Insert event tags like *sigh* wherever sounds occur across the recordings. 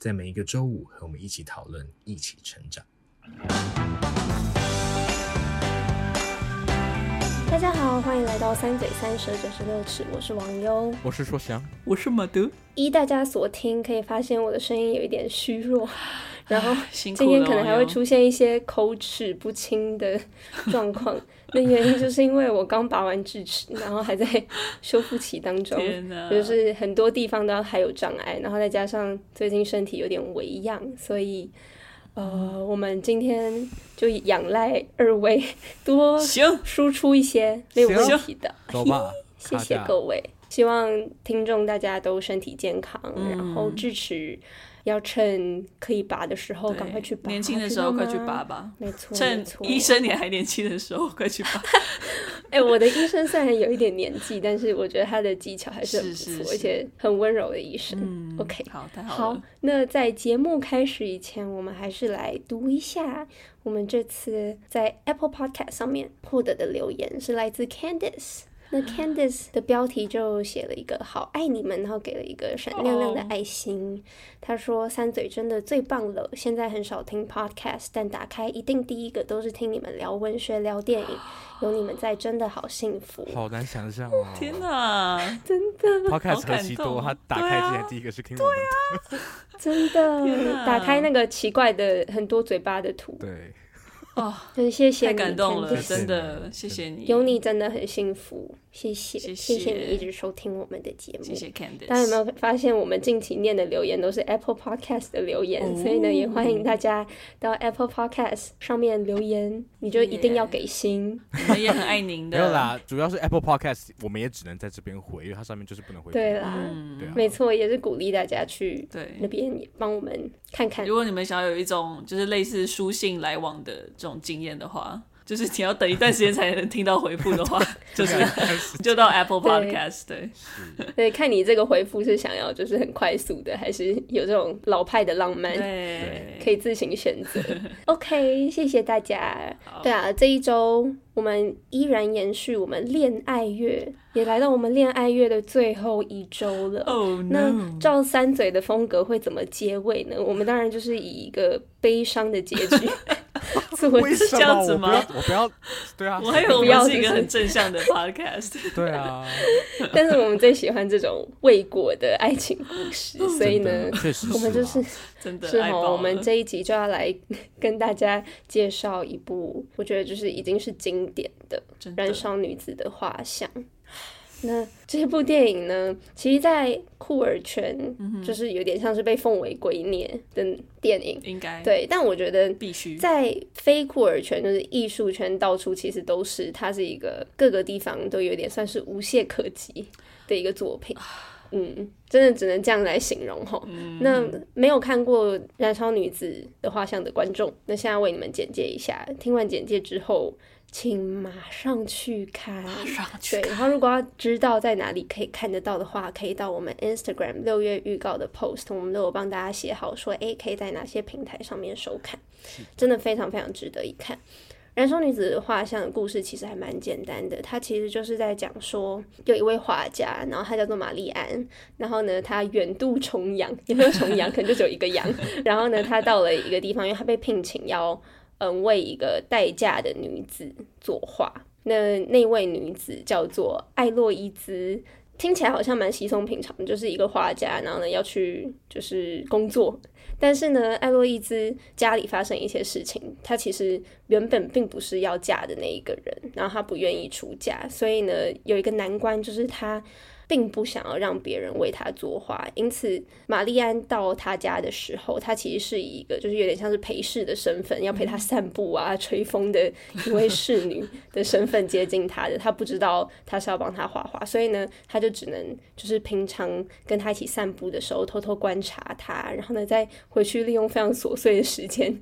在每一个周五和我们一起讨论，一起成长。大家好，欢迎来到三嘴三舌九十六尺，我是王优，我是硕翔，我是马德。依大家所听，可以发现我的声音有一点虚弱，然后今天可能还会出现一些口齿不清的状况。*laughs* 那原因就是因为我刚拔完智齿，然后还在修复期当中，就是很多地方都还有障碍，然后再加上最近身体有点微恙，所以呃，我们今天就仰赖二位多输出一些没有问题的，走吧，*laughs* 谢谢各位，希望听众大家都身体健康，嗯、然后智齿。要趁可以拔的时候赶快去拔，年轻的时候快去拔吧。没错，趁医生你还年轻的时候快去拔。*laughs* 哎、欸，我的医生虽然有一点年纪，但是我觉得他的技巧还是很不错，是是是，而且很温柔的医生。嗯、OK，好，太好了。好，那在节目开始以前，我们还是来读一下我们这次在 Apple Podcast 上面获得的留言，是来自 Candice。那 Candice 的标题就写了一个“好爱你们”，然后给了一个闪亮亮的爱心。他说：“三嘴真的最棒了，现在很少听 Podcast，但打开一定第一个都是听你们聊文学、聊电影，*gasps* 有你们在真的好幸福。”好难想象哦！天哪，真的 Podcast 何其多，他打开之前第一个是听我们的，对啊、真的打开那个奇怪的很多嘴巴的图，对。哦，很谢谢你，太感动了，真的，谢谢你，有你真的很幸福，谢谢，谢谢，谢谢你一直收听我们的节目，谢谢 Candice。大家有没有发现，我们近期念的留言都是 Apple Podcast 的留言，所以呢，也欢迎大家到 Apple Podcast 上面留言，你就一定要给星，我们也很爱您的。*laughs* 没有啦，主要是 Apple Podcast，我们也只能在这边回，因为它上面就是不能回。对啦，没错，也是鼓励大家去对那边帮我们看看。如果你们想要有一种就是类似书信来往的这种经验的话，就是你要等一段时间才能听到回复的话，*laughs* 就是就到 Apple Podcast 对，对，对，看你这个回复是想要就是很快速的，还是有这种老派的浪漫，对，可以自行选择。*laughs* OK，谢谢大家。对啊，这一周我们依然延续我们恋爱月，也来到我们恋爱月的最后一周了。Oh, no. 那照三嘴的风格会怎么结尾呢？我们当然就是以一个悲伤的结局。*laughs* 为是这样子吗？我不要，对啊，我还以为我们是一个很正向的 podcast。*laughs* 对啊，*laughs* 但是我们最喜欢这种未果的爱情故事，所以呢，确实，我们就是真的是哦，我们这一集就要来跟大家介绍一部，我觉得就是已经是经典的《燃烧女子的画像》。那这部电影呢，其实，在酷儿圈就是有点像是被奉为圭臬的电影，应该对。但我觉得必须在非酷儿圈，就是艺术圈，到处其实都是，它是一个各个地方都有点算是无懈可击的一个作品。嗯，真的只能这样来形容齁。那没有看过《燃烧女子的画像》的观众，那现在为你们简介一下。听完简介之后。请马上去看，马上去看。对，然后如果要知道在哪里可以看得到的话，可以到我们 Instagram 六月预告的 post，我们都有帮大家写好说，诶，可以在哪些平台上面收看，真的非常非常值得一看。燃烧女子的画像的故事其实还蛮简单的，它其实就是在讲说，有一位画家，然后他叫做玛丽安，然后呢，他远渡重洋，有没有重洋？可能就只有一个洋，*laughs* 然后呢，他到了一个地方，因为他被聘请要。嗯，为一个待嫁的女子作画。那那位女子叫做艾洛伊兹·听起来好像蛮稀松平常，就是一个画家，然后呢要去就是工作。但是呢，艾洛伊兹家里发生一些事情，她其实原本并不是要嫁的那一个人，然后她不愿意出嫁，所以呢，有一个难关就是她。并不想要让别人为他作画，因此玛丽安到他家的时候，他其实是以一个就是有点像是陪侍的身份，要陪他散步啊、*laughs* 吹风的一位侍女的身份接近他的。他不知道他是要帮他画画，所以呢，他就只能就是平常跟他一起散步的时候偷偷观察他，然后呢，再回去利用非常琐碎的时间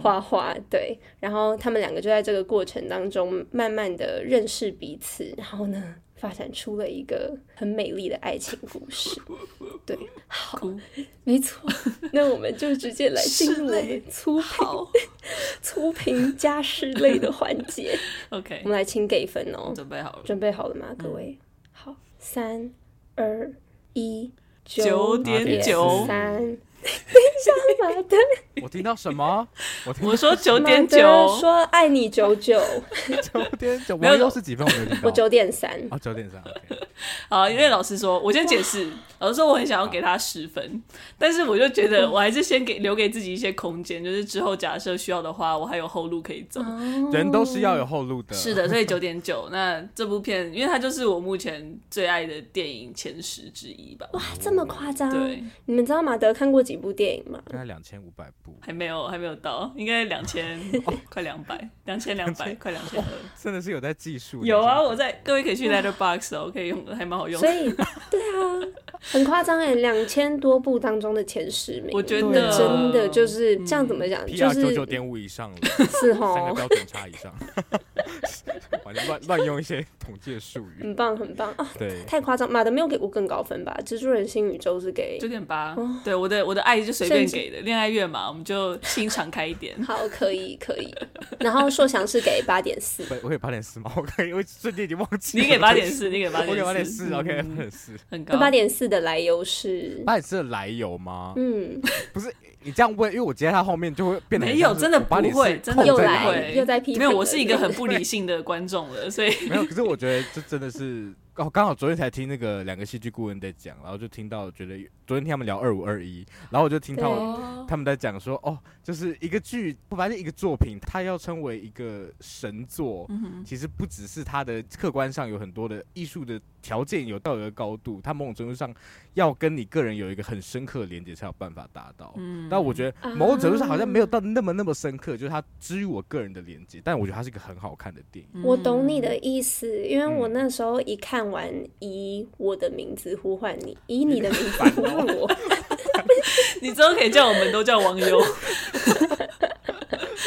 画画。对，然后他们两个就在这个过程当中慢慢的认识彼此，然后呢。发展出了一个很美丽的爱情故事，*laughs* 对，好，没错，那我们就直接来进入我们粗评 *laughs* 粗评家事类的环节。*laughs* OK，我们来请给分哦，准备好了，准备好了吗，各位？嗯、好，三二一，九点九。三。等一下，马德，我听到什么？我听我说九点九，说爱你九九，九点九，没有都是几分？我没听到，我九点三，哦，九点三。好，因为老师说，我先解释，老师说我很想要给他十分，但是我就觉得我还是先给留给自己一些空间，就是之后假设需要的话，我还有后路可以走。人都是要有后路的，是的，所以九点九。那这部片，因为它就是我目前最爱的电影前十之一吧。哇，这么夸张？对，你们知道马德看过几？几部电影吗？大概两千五百部，还没有，还没有到，应该两千，*laughs* 快两百，两千两百，快两千二，真的是有在计数。有啊，我在，各位可以去 Letterboxd 哦，可以用，还蛮好用。所以，对啊，很夸张哎，两千多部当中的前十名，我觉得真的就是这样，怎么讲？就是九九点五以上了，是哦，三个标准差以上。*laughs* 乱乱用一些统计术语，很棒很棒啊！对，太夸张，马德没有给过更高分吧？蜘蛛人新宇宙是给九点八，对，我的我的爱就随便给的，恋爱月嘛，我们就心敞开一点。*laughs* 好，可以可以。然后硕翔是给八点四，*laughs* 我给八点四吗？我可以，我瞬间已经忘记。你给八点四，*laughs* 你给八点四，我给八点四，OK，八点四，很高。八点四的来由是八点四的来由吗？嗯，不是。你这样问，因为我接他后面就会变得没有，真的不会，真的又来又在批评。没有，我是一个很不理性的观众了，所以没有。可是我觉得这真的是。哦，刚好昨天才听那个两个戏剧顾问在讲，然后就听到觉得昨天听他们聊二五二一，然后我就听到他们在讲说，哦，就是一个剧，不发现一个作品，它要称为一个神作，嗯其实不只是它的客观上有很多的艺术的条件有到一个高度，它某种程度上要跟你个人有一个很深刻的连接才有办法达到。嗯但我觉得某种程度上好像没有到那么那么深刻，就是它之于我个人的连接，但我觉得它是一个很好看的电影。我懂你的意思，因为我那时候一看。看完以我的名字呼唤你，以你的名字呼唤我，*laughs* 你之后可以叫我们都叫王优。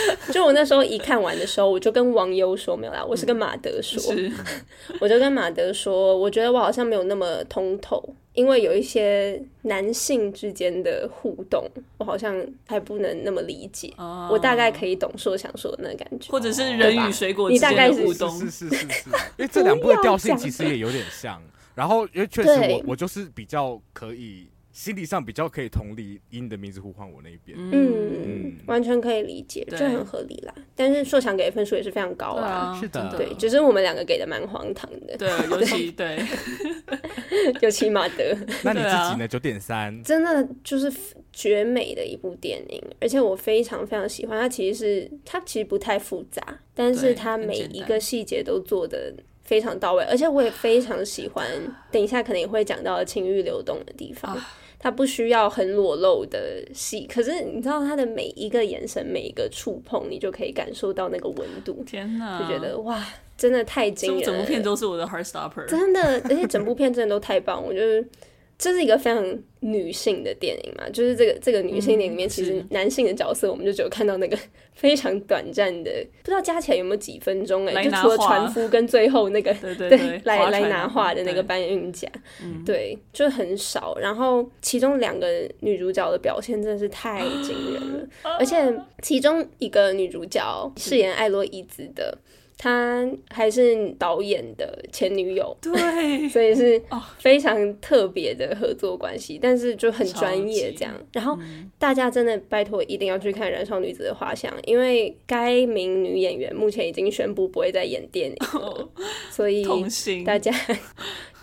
*laughs* 就我那时候一看完的时候，我就跟王优说没有啦，我是跟马德说，是我就跟马德说，*laughs* 我觉得我好像没有那么通透。因为有一些男性之间的互动，我好像还不能那么理解。Oh. 我大概可以懂说想说的那个感觉，或者是人与水果之间的互动，是是是是，是，因为这两部的调性其实也有点像。然后因为确实我 *laughs* 我就是比较可以。心理上比较可以同理，以你的名字呼唤我那一边，嗯，嗯，完全可以理解，就很合理啦。但是硕翔给的分数也是非常高啊，是的，对，只是我们两个给的蛮荒唐的，对，*laughs* 尤其对，*laughs* 尤其马德，那你自己呢？九点三，真的就是绝美的一部电影，而且我非常非常喜欢它。其实是它其实不太复杂，但是它每一个细节都做的。非常到位，而且我也非常喜欢。等一下可能也会讲到情欲流动的地方，它不需要很裸露的戏，可是你知道他的每一个眼神、每一个触碰，你就可以感受到那个温度。天哪，就觉得哇，真的太惊人了！整部片都是我的 heart stopper，真的，而且整部片真的都太棒，我觉得。这是一个非常女性的电影嘛，就是这个这个女性电影里面，其实男性的角色，我们就只有看到那个非常短暂的，不知道加起来有没有几分钟哎、欸，就除了船夫跟最后那个对 *laughs* 对对，对 *laughs* 来来拿画的那个搬运甲，对，就很少。然后其中两个女主角的表现真的是太惊人了，*laughs* 而且其中一个女主角饰演艾洛伊兹的。他还是导演的前女友，对，*laughs* 所以是非常特别的合作关系，但是就很专业这样。然后大家真的拜托一定要去看《燃烧女子的画像》，因为该名女演员目前已经宣布不会再演电影了，*laughs* 所以大家。*laughs*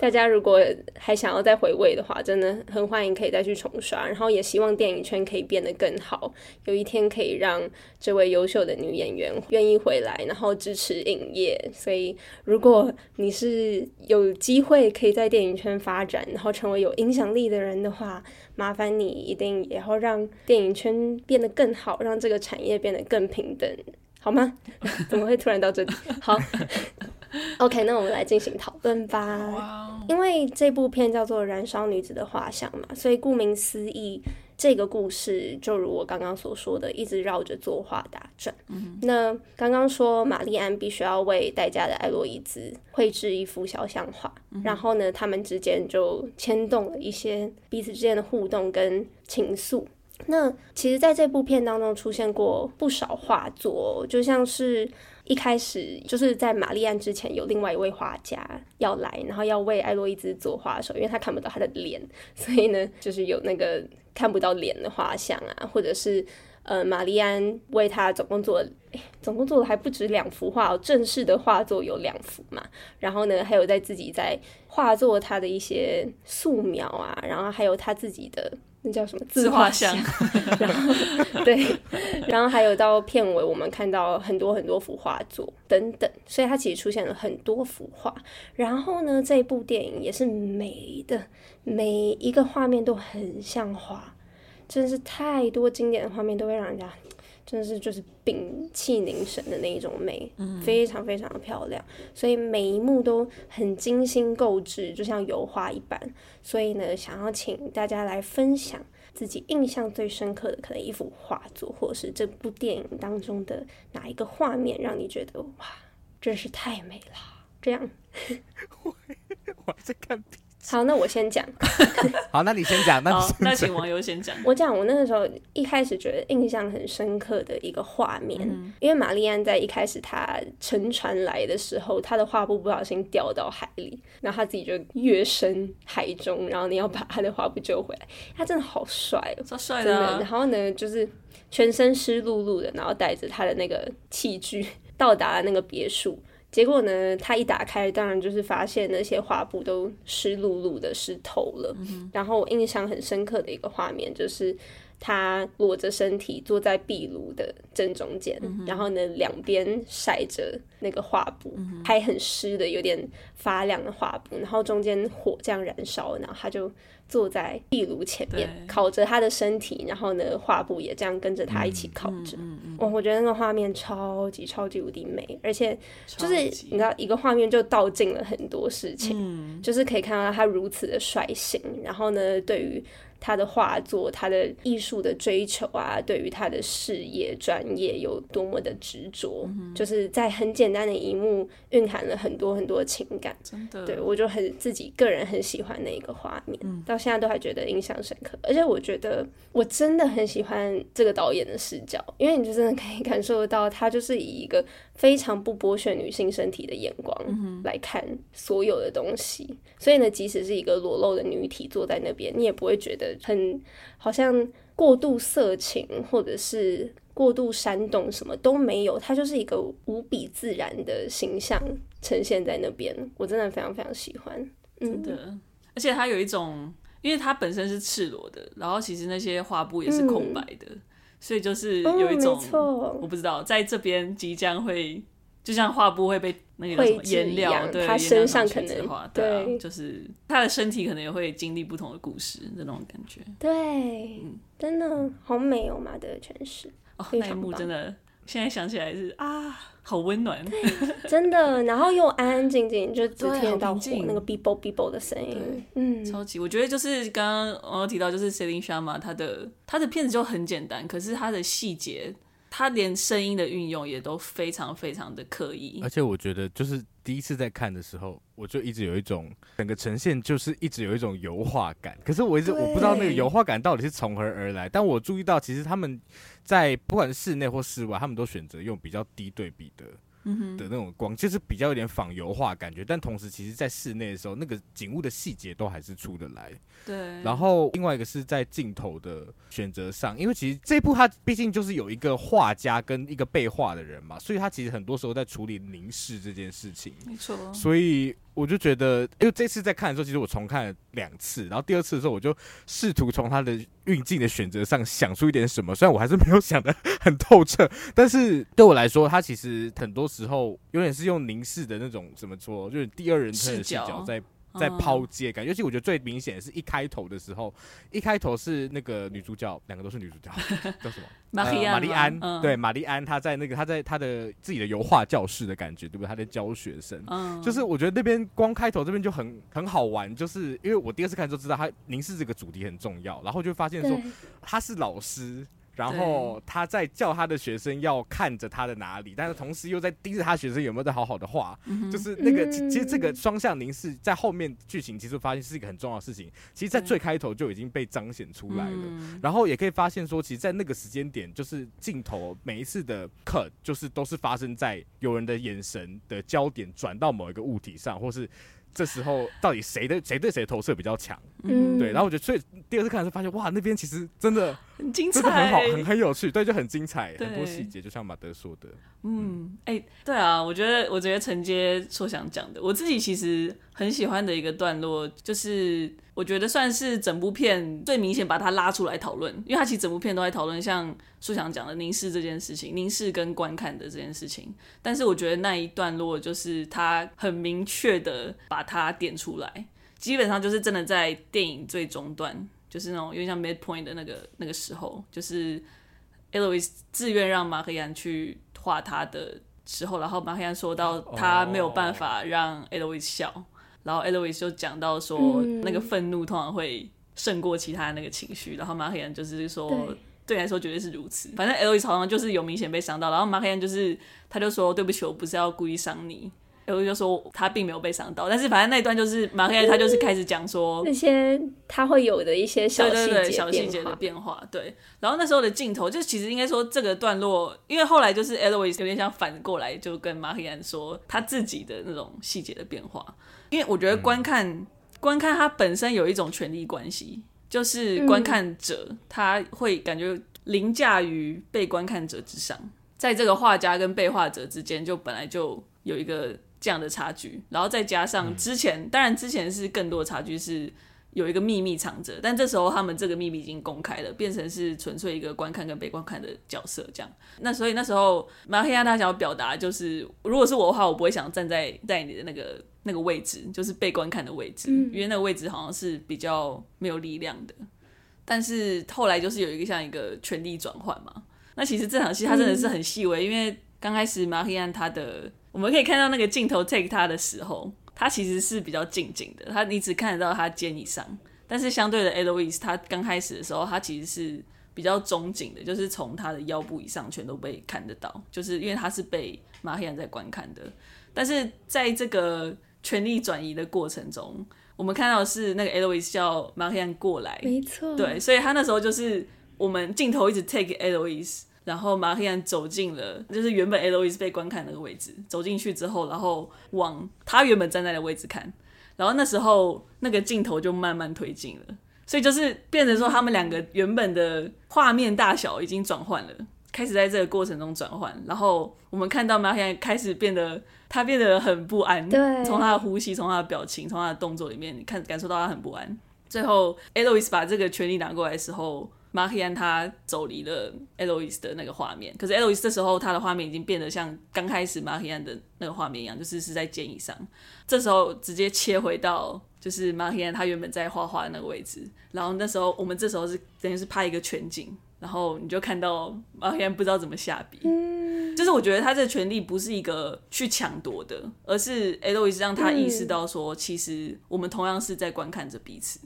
大家如果还想要再回味的话，真的很欢迎可以再去重刷。然后也希望电影圈可以变得更好，有一天可以让这位优秀的女演员愿意回来，然后支持影业。所以，如果你是有机会可以在电影圈发展，然后成为有影响力的人的话，麻烦你一定也要让电影圈变得更好，让这个产业变得更平等，好吗？*laughs* 怎么会突然到这里？好。*laughs* OK，那我们来进行讨论吧。因为这部片叫做《燃烧女子的画像》嘛，所以顾名思义，这个故事就如我刚刚所说的，一直绕着作画打转。Mm hmm. 那刚刚说玛丽安必须要为戴家的艾洛伊兹绘制一幅肖像画，mm hmm. 然后呢，他们之间就牵动了一些彼此之间的互动跟情愫。那其实，在这部片当中出现过不少画作，就像是。一开始就是在玛丽安之前，有另外一位画家要来，然后要为艾洛伊兹作画的时候，因为他看不到他的脸，所以呢，就是有那个看不到脸的画像啊，或者是呃，玛丽安为他总共做了，总共做的还不止两幅画哦，正式的画作有两幅嘛，然后呢，还有在自己在画作他的一些素描啊，然后还有他自己的。那叫什么自画像？*laughs* 然后对，然后还有到片尾，我们看到很多很多幅画作等等，所以它其实出现了很多幅画。然后呢，这部电影也是美的，每一个画面都很像画，真是太多经典的画面都会让人家。真的是就是屏气凝神的那一种美，嗯、非常非常的漂亮，所以每一幕都很精心购置，就像油画一般。所以呢，想要请大家来分享自己印象最深刻的可能一幅画作，或者是这部电影当中的哪一个画面，让你觉得哇，真是太美了。这样，*laughs* 我 *laughs* 我在看。好，那我先讲。*laughs* 好，那你先讲。那好，那请网友先讲。*laughs* 我讲，我那个时候一开始觉得印象很深刻的一个画面，嗯、因为玛丽安在一开始她乘船来的时候，她的画布不小心掉到海里，然后她自己就跃升海中，然后你要把她的画布救回来。她真的好帅哦，超帅的、啊。然后呢，就是全身湿漉漉的，然后带着她的那个器具 *laughs* 到达了那个别墅。结果呢，他一打开，当然就是发现那些画布都湿漉漉的，湿透了。嗯、然后我印象很深刻的一个画面就是，他裸着身体坐在壁炉的正中间，嗯、然后呢，两边晒着那个画布，嗯、还很湿的，有点发亮的画布，然后中间火这样燃烧，然后他就。坐在壁炉前面烤着他的身体，然后呢，画布也这样跟着他一起烤着。我我觉得那个画面超级超级无敌美，而且就是你知道，一个画面就道尽了很多事情，嗯、就是可以看到他如此的率性，然后呢，对于。他的画作，他的艺术的追求啊，对于他的事业专业有多么的执着，嗯、就是在很简单的一幕蕴含了很多很多情感。真的，对，我就很自己个人很喜欢那个画面，嗯、到现在都还觉得印象深刻。而且我觉得我真的很喜欢这个导演的视角，因为你就真的可以感受得到，他就是以一个非常不剥削女性身体的眼光来看所有的东西。嗯、所以呢，即使是一个裸露的女体坐在那边，你也不会觉得。很好像过度色情，或者是过度煽动，什么都没有，它就是一个无比自然的形象呈现在那边。我真的非常非常喜欢，嗯，真的。而且它有一种，因为它本身是赤裸的，然后其实那些画布也是空白的，嗯、所以就是有一种，哦、我不知道，在这边即将会。就像画布会被那个什么颜料，对，他身上可能对，就是他的身体可能也会经历不同的故事，那种感觉。对，嗯，真的好美哦，马德的诠释哦，那一幕真的，现在想起来是啊，好温暖，真的。然后又安安静静，就只听得到火那个 bibo bibo 的声音，嗯，超级。我觉得就是刚刚我有提到，就是 Celine Sciamma，他的他的片子就很简单，可是他的细节。他连声音的运用也都非常非常的刻意，而且我觉得就是第一次在看的时候，我就一直有一种整个呈现就是一直有一种油画感。可是我一直我不知道那个油画感到底是从何而来。但我注意到，其实他们在不管室内或室外，他们都选择用比较低对比的的那种光，就是比较有点仿油画感觉，但同时其实在室内的时候，那个景物的细节都还是出得来。对。然后另外一个是在镜头的选择上，因为其实这一部它毕竟就是有一个画家跟一个被画的人嘛，所以他其实很多时候在处理凝视这件事情。没错。所以。我就觉得，因为这次在看的时候，其实我重看了两次，然后第二次的时候，我就试图从他的运镜的选择上想出一点什么，虽然我还是没有想得很透彻，但是对我来说，他其实很多时候有点是用凝视的那种怎么说，就是第二人称的视角在。在抛接感，尤其我觉得最明显的是一开头的时候，一开头是那个女主角，两个都是女主角，*laughs* 叫什么？玛丽安，玛丽安，嗯、对，玛丽安，她在那个她在她的自己的油画教室的感觉，对不对？她在教学生，嗯、就是我觉得那边光开头这边就很很好玩，就是因为我第二次看就知道她凝视这个主题很重要，然后就发现说她是老师。然后他在叫他的学生要看着他的哪里，但是同时又在盯着他学生有没有在好好的画，嗯、就是那个其实这个双向凝视在后面剧情其实发现是一个很重要的事情，其实，在最开头就已经被彰显出来了。然后也可以发现说，其实，在那个时间点，就是镜头每一次的 cut，就是都是发生在有人的眼神的焦点转到某一个物体上，或是。这时候到底谁的谁对谁投射比较强？嗯，对。然后我觉得，所以第二次看的时候发现，哇，那边其实真的很精彩，真的很好，很很有趣，对，就很精彩，很多细节，就像马德说的。嗯，哎、欸，对啊，我觉得，我觉得承接说想讲的，我自己其实很喜欢的一个段落，就是我觉得算是整部片最明显把它拉出来讨论，因为它其实整部片都在讨论像说想讲的凝视这件事情，凝视跟观看的这件事情。但是我觉得那一段落就是他很明确的把它点出来，基本上就是真的在电影最终段，就是那种有点像 midpoint 的那个那个时候，就是 Eloise 自愿让马黑安去。画他的时候，然后马黑安说到他没有办法让 Eloise 笑，oh. 然后 Eloise 就讲到说、嗯、那个愤怒通常会胜过其他的那个情绪，然后马黑安就是说对，你来说绝对是如此。反正 Eloise 好像就是有明显被伤到，然后马黑安就是他就说对不起，我不是要故意伤你。我就说他并没有被伤到，但是反正那一段就是马黑他就是开始讲说那些他会有的一些小细节、小细节的变化，对。然后那时候的镜头就其实应该说这个段落，因为后来就是 Eloise 有点想反过来就跟马黑安说他自己的那种细节的变化，因为我觉得观看、嗯、观看他本身有一种权力关系，就是观看者他会感觉凌驾于被观看者之上，在这个画家跟被画者之间就本来就有一个。这样的差距，然后再加上之前，嗯、当然之前是更多的差距，是有一个秘密藏着，但这时候他们这个秘密已经公开了，变成是纯粹一个观看跟被观看的角色这样。那所以那时候马黑亚他想要表达就是，如果是我的话，我不会想站在在你的那个那个位置，就是被观看的位置，嗯、因为那个位置好像是比较没有力量的。但是后来就是有一个像一个权力转换嘛。那其实这场戏它真的是很细微，嗯、因为刚开始马黑亚他的。我们可以看到那个镜头 take 他的时候，他其实是比较静静的，他你只看得到他肩以上，但是相对的 Eloise 他刚开始的时候，他其实是比较中景的，就是从他的腰部以上全都被看得到，就是因为他是被马黑安在观看的。但是在这个权力转移的过程中，我们看到的是那个 Eloise 叫马黑安过来，没错，对，所以他那时候就是我们镜头一直 take Eloise。然后马黑安走进了，就是原本 Eloise 被观看那个位置，走进去之后，然后往他原本站在的位置看，然后那时候那个镜头就慢慢推进了，所以就是变成说他们两个原本的画面大小已经转换了，开始在这个过程中转换，然后我们看到马黑安开始变得，他变得很不安，对，从他的呼吸，从他的表情，从他的动作里面，看感受到他很不安。最后 Eloise 把这个权力拿过来的时候。马黑安他走离了 Eloise 的那个画面，可是 Eloise 这时候他的画面已经变得像刚开始马黑安的那个画面一样，就是是在肩椅上。这时候直接切回到就是马黑安他原本在画画的那个位置，然后那时候我们这时候是等于是拍一个全景，然后你就看到马黑安不知道怎么下笔，嗯、就是我觉得他这个权利不是一个去抢夺的，而是 Eloise 让他意识到说，其实我们同样是在观看着彼此。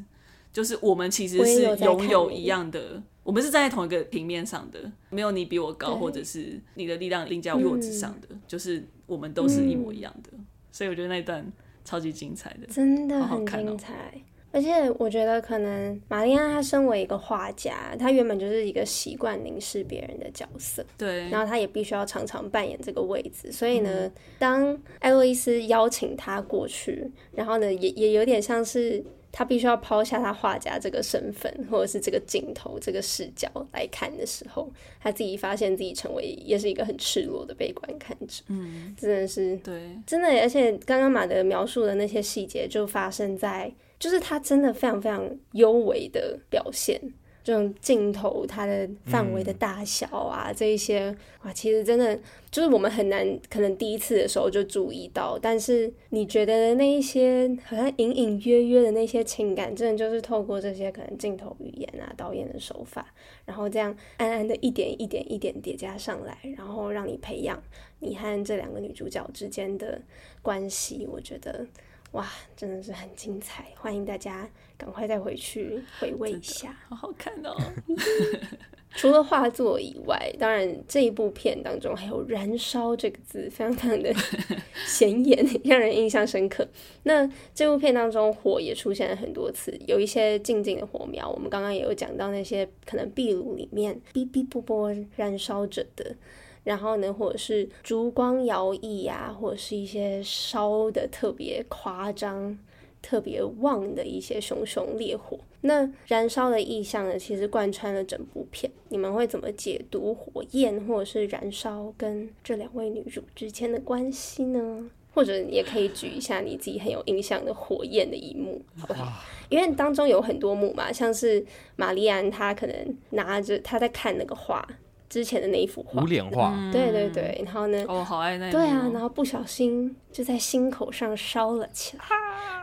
就是我们其实是拥有一样的，我，们是站在同一个平面上的，没有你比我高，或者是你的力量凌驾于我之上的，嗯、就是我们都是一模一样的。嗯、所以我觉得那一段超级精彩的，真的很精彩。而且我觉得，可能玛丽安她身为一个画家，她原本就是一个习惯凝视别人的角色，对，然后她也必须要常常扮演这个位置。所以呢，嗯、当艾洛伊斯邀请她过去，然后呢，也也有点像是她必须要抛下他画家这个身份，或者是这个镜头、这个视角来看的时候，他自己发现自己成为也是一个很赤裸的被观看者。嗯，真的是对，真的。而且刚刚马德描述的那些细节，就发生在。就是他真的非常非常优微的表现，这种镜头它的范围的大小啊，嗯、这一些哇，其实真的就是我们很难可能第一次的时候就注意到，但是你觉得那一些好像隐隐约约的那些情感，真的就是透过这些可能镜头语言啊、导演的手法，然后这样暗暗的一点一点一点叠加上来，然后让你培养你和这两个女主角之间的关系，我觉得。哇，真的是很精彩！欢迎大家赶快再回去回味一下，好好看哦。*laughs* *laughs* 除了画作以外，当然这一部片当中还有“燃烧”这个字，非常非常的 *laughs* 显眼，让人印象深刻。那这部片当中，火也出现了很多次，有一些静静的火苗。我们刚刚也有讲到那些可能壁炉里面哔哔啵啵燃烧着的。然后呢，或者是烛光摇曳呀，或者是一些烧的特别夸张、特别旺的一些熊熊烈火。那燃烧的意象呢，其实贯穿了整部片。你们会怎么解读火焰或者是燃烧跟这两位女主之间的关系呢？或者你也可以举一下你自己很有印象的火焰的一幕，好不好？因为当中有很多幕嘛，像是玛丽安她可能拿着她在看那个画。之前的那一幅画，无脸画，对对对，然后呢，哦，好爱那，对啊，然后不小心就在心口上烧了起来，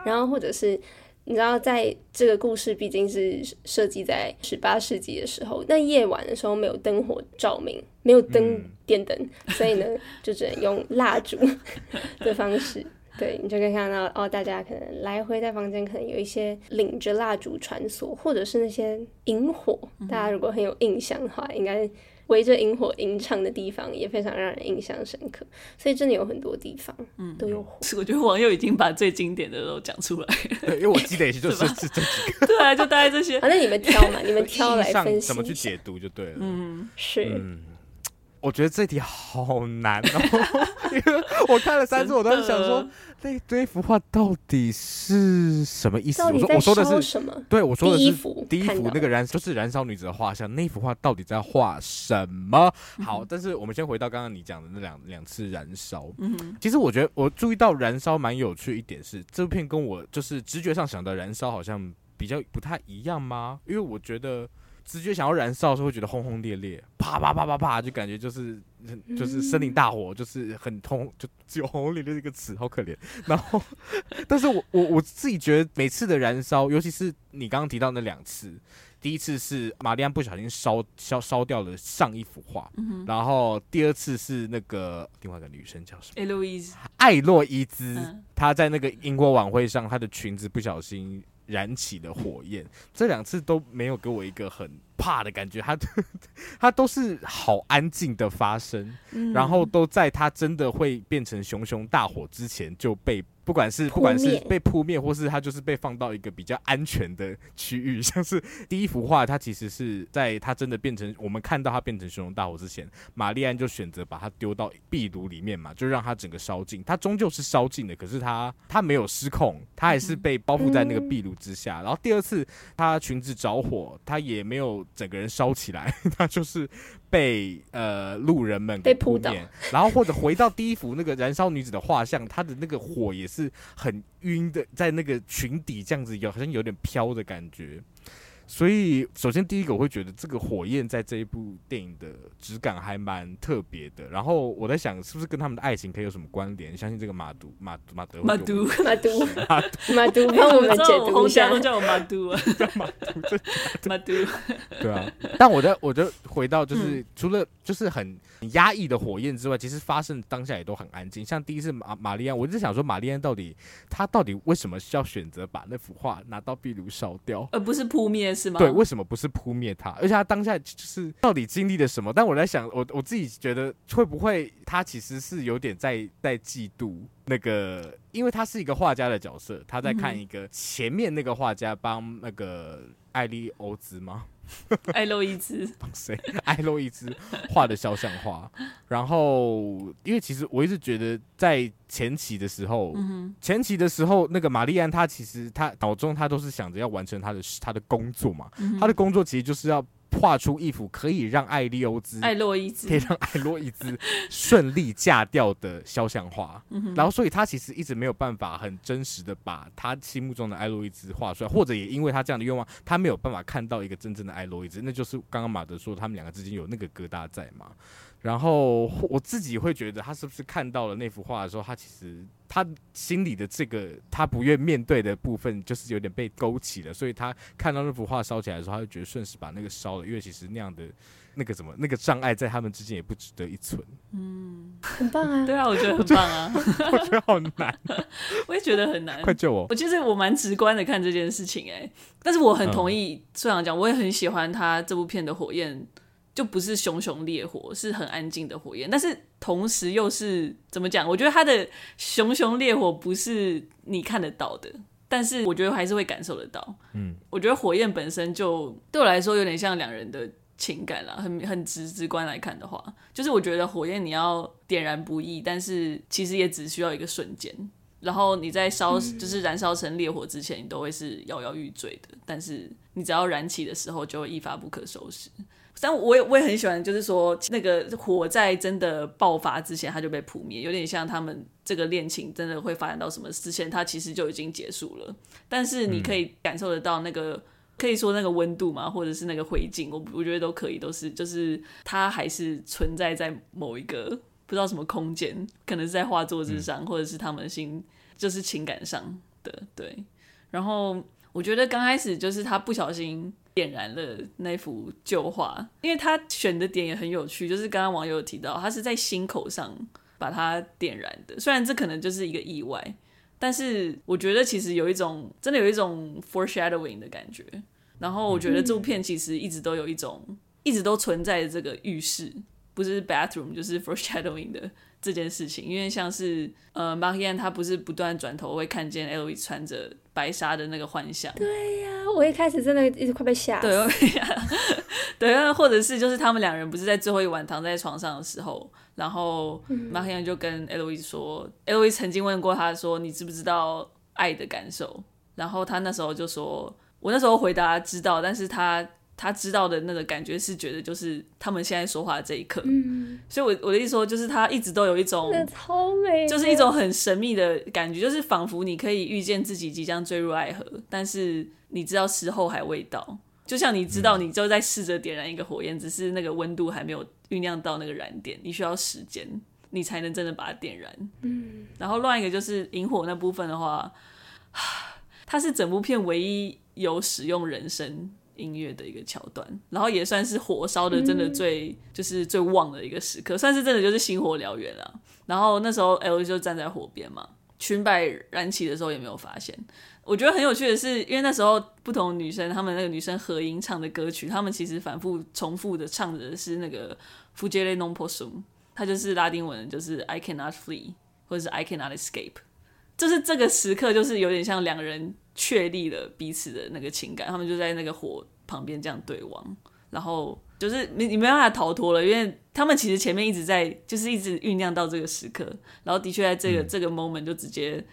然后或者是你知道，在这个故事毕竟是设计在十八世纪的时候，那夜晚的时候没有灯火照明，没有灯电灯，*laughs* 所以呢，就只能用蜡烛 *laughs* 的方式，对，你就可以看到哦，大家可能来回在房间，可能有一些领着蜡烛穿梭，或者是那些萤火，大家如果很有印象的话，应该。围着萤火吟唱的地方也非常让人印象深刻，所以真的有很多地方，嗯，都有火。*laughs* 我觉得网友已经把最经典的都讲出来了，对，因为我记得也是就是 *laughs* 这几个，*laughs* 对啊，就大概这些。反正你们挑嘛，你们挑来分析，怎么去解读就对了。嗯，是。嗯我觉得这题好难哦，因为我看了三次，我都在想说，那这幅画到底是什么意思？我说我说的是什么？对，我说的是第一幅，第一幅那个燃就是燃烧女子的画像，那幅画到底在画什么？好，但是我们先回到刚刚你讲的那两两次燃烧。嗯，其实我觉得我注意到燃烧蛮有趣一点是，这部片跟我就是直觉上想的燃烧好像比较不太一样吗？因为我觉得。直觉想要燃烧的时候，会觉得轰轰烈烈，啪啪啪啪啪，就感觉就是 *laughs* 就是森林大火，就是很通，就只有轰轰烈烈这个词，好可怜。然后，*laughs* 但是我我我自己觉得每次的燃烧，尤其是你刚刚提到那两次，第一次是玛丽安不小心烧烧烧掉了上一幅画，嗯、然后第二次是那个另外一个女生叫什么？艾洛伊兹。艾洛伊兹，她在那个英国晚会上，她的裙子不小心。燃起的火焰，这两次都没有给我一个很怕的感觉，它它 *laughs* 都是好安静的发生，嗯、然后都在它真的会变成熊熊大火之前就被。不管是不管是被扑灭，或是他就是被放到一个比较安全的区域，像是 *laughs* 第一幅画，它其实是在它真的变成我们看到它变成熊熊大火之前，玛丽安就选择把它丢到壁炉里面嘛，就让它整个烧尽。它终究是烧尽的，可是它它没有失控，它还是被包覆在那个壁炉之下。然后第二次它裙子着火，它也没有整个人烧起来，*laughs* 他就是。被呃路人们给扑倒，然后或者回到第一幅那个燃烧女子的画像，她的那个火也是很晕的，在那个裙底这样子有好像有点飘的感觉。所以，首先第一个我会觉得这个火焰在这一部电影的质感还蛮特别的。然后我在想，是不是跟他们的爱情可以有什么关联？相信这个马都马马德马都 *laughs* 马都马都马都帮我们解读一下。都叫我马都啊，叫马都，马都。对啊，但我的我就回到就是、嗯、除了就是很压抑的火焰之外，其实发生当下也都很安静。像第一次玛玛丽安，我就想说玛丽安到底她到底为什么需要选择把那幅画拿到壁炉烧掉，而不是扑灭？件事吗？对，为什么不是扑灭他？而且他当下就是到底经历了什么？但我在想，我我自己觉得会不会他其实是有点在在嫉妒那个，因为他是一个画家的角色，他在看一个前面那个画家帮那个艾利欧兹吗？艾洛伊兹，谁？*laughs* 爱洛伊兹画的肖像画。然后，因为其实我一直觉得，在前期的时候，嗯、前期的时候，那个玛丽安她其实她脑中她都是想着要完成她的她的工作嘛。嗯、她的工作其实就是要。画出一幅可以让艾利欧兹、艾洛伊兹。可以让艾洛伊兹 *laughs* 顺利嫁掉的肖像画，然后所以他其实一直没有办法很真实的把他心目中的艾洛伊兹画出来，或者也因为他这样的愿望，他没有办法看到一个真正的艾洛伊兹，那就是刚刚马德说他们两个之间有那个疙瘩在嘛。然后我自己会觉得，他是不是看到了那幅画的时候，他其实他心里的这个他不愿面对的部分，就是有点被勾起了。所以他看到那幅画烧起来的时候，他就觉得顺势把那个烧了，因为其实那样的那个什么那个障碍在他们之间也不值得一存。嗯，很棒啊！对啊，我觉得很棒啊！我觉得好难，我也觉得很难。*laughs* 快救我！我其实我蛮直观的看这件事情哎、欸，但是我很同意虽然讲，我也很喜欢他这部片的火焰。就不是熊熊烈火，是很安静的火焰，但是同时又是怎么讲？我觉得它的熊熊烈火不是你看得到的，但是我觉得还是会感受得到。嗯，我觉得火焰本身就对我来说有点像两人的情感啦，很很直直观来看的话，就是我觉得火焰你要点燃不易，但是其实也只需要一个瞬间，然后你在烧就是燃烧成烈火之前，你都会是摇摇欲坠的，但是你只要燃起的时候，就会一发不可收拾。但我也我也很喜欢，就是说那个火在真的爆发之前，它就被扑灭，有点像他们这个恋情真的会发展到什么之前，它其实就已经结束了。但是你可以感受得到那个，可以说那个温度嘛，或者是那个灰烬，我我觉得都可以，都是就是它还是存在在某一个不知道什么空间，可能是在画作之上，或者是他们心就是情感上的对。然后我觉得刚开始就是他不小心。点燃了那幅旧画，因为他选的点也很有趣，就是刚刚网友提到，他是在心口上把它点燃的。虽然这可能就是一个意外，但是我觉得其实有一种真的有一种 foreshadowing 的感觉。然后我觉得这部片其实一直都有一种，一直都存在这个浴室，不是 bathroom 就是 *laughs* foreshadowing 的。这件事情，因为像是呃，Marianne 他不是不断转头会看见 Eloise 穿着白纱的那个幻想。对呀、啊，我一开始真的一直快被吓死。对，*laughs* 对，或者是就是他们两人不是在最后一晚躺在床上的时候，然后 Marianne 就跟 Eloise 说、嗯、，Eloise 曾经问过他说，你知不知道爱的感受？然后他那时候就说，我那时候回答知道，但是他。他知道的那个感觉是觉得就是他们现在说话的这一刻，嗯，所以我我的意思说就是他一直都有一种超美，就是一种很神秘的感觉，就是仿佛你可以预见自己即将坠入爱河，但是你知道时候还未到，就像你知道你就在试着点燃一个火焰，只是那个温度还没有酝酿到那个燃点，你需要时间，你才能真的把它点燃，嗯，然后另外一个就是萤火那部分的话，*sighs* 它是整部片唯一有使用人声。音乐的一个桥段，然后也算是火烧的真的最、嗯、就是最旺的一个时刻，算是真的就是星火燎原了。然后那时候 L 就站在火边嘛，裙摆燃起的时候也没有发现。我觉得很有趣的是，因为那时候不同女生，她们那个女生合音唱的歌曲，她们其实反复重复的唱的是那个 Fuggire non possum，它就是拉丁文，就是 I cannot flee 或者是 I cannot escape，就是这个时刻就是有点像两个人。确立了彼此的那个情感，他们就在那个火旁边这样对望，然后就是你你没办法逃脱了，因为他们其实前面一直在，就是一直酝酿到这个时刻，然后的确在这个、嗯、这个 moment 就直接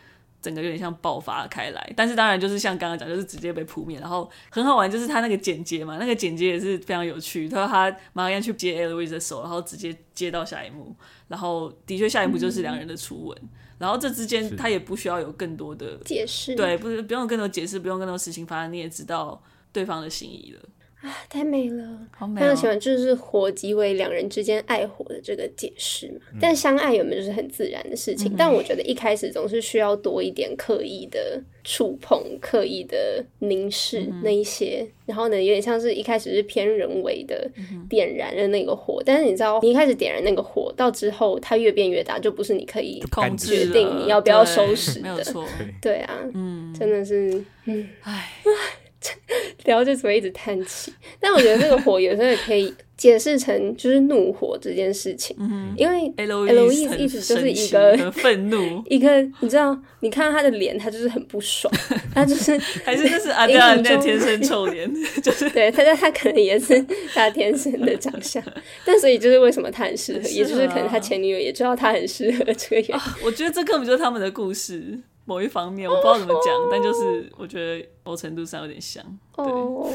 整个有点像爆发开来，但是当然就是像刚刚讲，就是直接被扑灭，然后很好玩，就是他那个剪接嘛，那个剪接也是非常有趣，他说他马上要去接 Eloise 的手，然后直接接到下一幕，然后的确下一幕就是两人的初吻。嗯然后这之间他也不需要有更多的解释，对，不是不用更多解释，不用更多事情发生，你也知道对方的心意了。啊，太美了，好美哦！非常喜欢，就是火即为两人之间爱火的这个解释嘛。嗯、但相爱有没有就是很自然的事情？嗯、但我觉得一开始总是需要多一点刻意的触碰、刻意的凝视那一些。嗯、然后呢，有点像是一开始是偏人为的点燃了那个火，嗯、但是你知道，你一开始点燃那个火，到之后它越变越大，就不是你可以决定你要不要收拾的。没有错，对啊，嗯，真的是，嗯，唉。*laughs* 聊就只会一直叹气。但我觉得这个火有时候也可以解释成就是怒火这件事情，嗯、因为 Eloise 一直就是一个愤怒，*laughs* 一个你知道，你看到他的脸，他就是很不爽，*laughs* 他就是还是就是阿黛尔那天生臭脸，就是对，他他可能也是他天生的长相，但所以就是为什么他很适合，也就是可能他前女友也知道他很适合这个原因、啊。我觉得这根本就是他们的故事。某一方面我不知道怎么讲，oh, 但就是我觉得某程度上有点像。对，oh,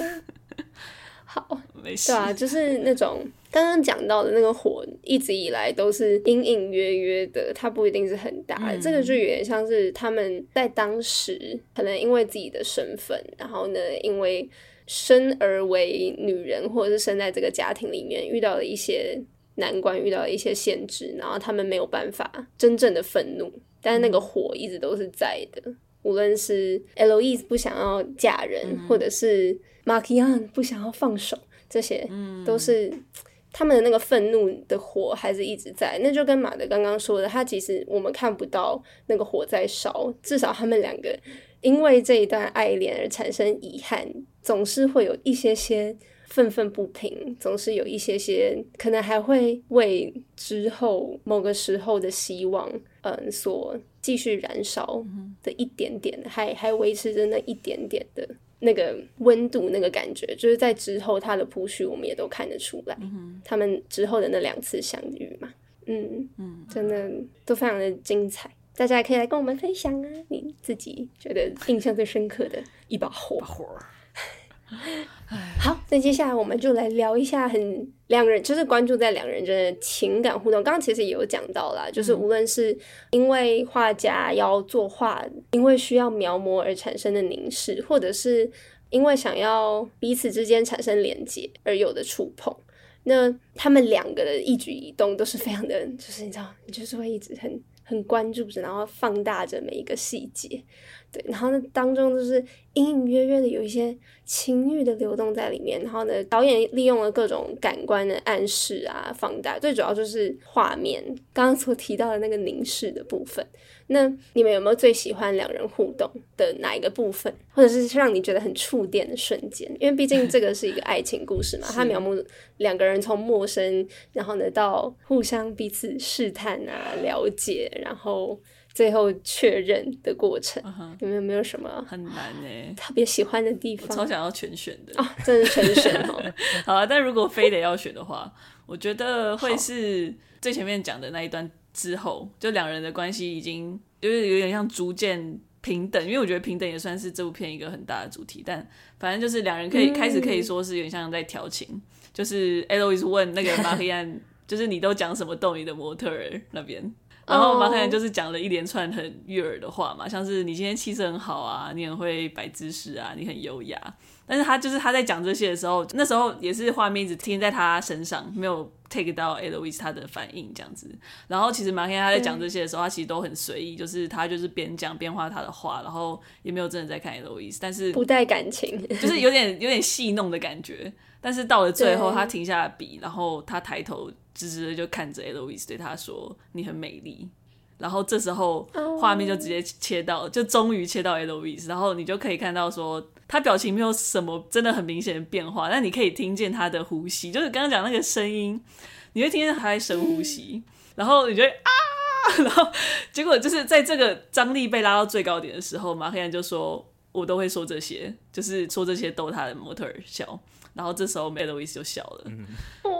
*laughs* 好，没事。对啊，就是那种刚刚讲到的那个火，一直以来都是隐隐约约的，它不一定是很大。嗯、这个就有点像是他们在当时可能因为自己的身份，然后呢，因为生而为女人，或者是生在这个家庭里面，遇到了一些难关，遇到了一些限制，然后他们没有办法真正的愤怒。但是那个火一直都是在的，无论是 Eloise 不想要嫁人，嗯、或者是 Markian 不想要放手，这些都是他们的那个愤怒的火还是一直在。那就跟马德刚刚说的，他其实我们看不到那个火在烧，至少他们两个因为这一段爱恋而产生遗憾，总是会有一些些愤愤不平，总是有一些些可能还会为之后某个时候的希望。嗯，所继续燃烧的一点点，还还维持着那一点点的那个温度，那个感觉，就是在之后他的铺叙，我们也都看得出来，他们之后的那两次相遇嘛，嗯嗯，真的都非常的精彩，大家也可以来跟我们分享啊，你自己觉得印象最深刻的一把火。*laughs* 好，那接下来我们就来聊一下很两个人，就是关注在两个人的情感互动。刚刚其实也有讲到啦，就是无论是因为画家要作画，因为需要描摹而产生的凝视，或者是因为想要彼此之间产生连接而有的触碰，那他们两个的一举一动都是非常的，就是你知道，你就是会一直很很关注着，然后放大着每一个细节。对，然后呢，当中就是隐隐约约的有一些情欲的流动在里面。然后呢，导演利用了各种感官的暗示啊，放大。最主要就是画面，刚刚所提到的那个凝视的部分。那你们有没有最喜欢两人互动的哪一个部分，或者是让你觉得很触电的瞬间？因为毕竟这个是一个爱情故事嘛，*laughs* 他描摹两个人从陌生，然后呢到互相彼此试探啊、了解，然后。最后确认的过程，uh huh. 有没有没有什么很难呢？特别喜欢的地方，超想要全选的啊、哦！真的全选哦。*laughs* 好啊，但如果非得要选的话，我觉得会是最前面讲的那一段之后，就两人的关系已经就是有点像逐渐平等，因为我觉得平等也算是这部片一个很大的主题。但反正就是两人可以、嗯、开始可以说是有点像在调情，就是 Eloise 问那个马黑安，就是你都讲什么逗你的模特儿那边。然后马克兰就是讲了一连串很悦耳的话嘛，像是你今天气色很好啊，你很会摆姿势啊，你很优雅。但是他就是他在讲这些的时候，那时候也是画面一直停在他身上，没有 take 到 Eloise 他的反应这样子。然后其实马克兰他在讲这些的时候，他其实都很随意，就是他就是边讲边画他的画，然后也没有真的在看 Eloise，但是不带感情，就是有点 *laughs* 有点戏弄的感觉。但是到了最后，他停下了笔，然后他抬头。直直的就看着 Eloise 对他说：“你很美丽。”然后这时候画面就直接切到，就终于切到 Eloise，然后你就可以看到说他表情没有什么真的很明显的变化，但你可以听见他的呼吸，就是刚刚讲那个声音，你会听见他在深呼吸，然后你觉得啊，然后结果就是在这个张力被拉到最高点的时候，马黑安就说：“我都会说这些，就是说这些逗他的模特儿笑。”然后这时候 Meloise 就笑了，嗯、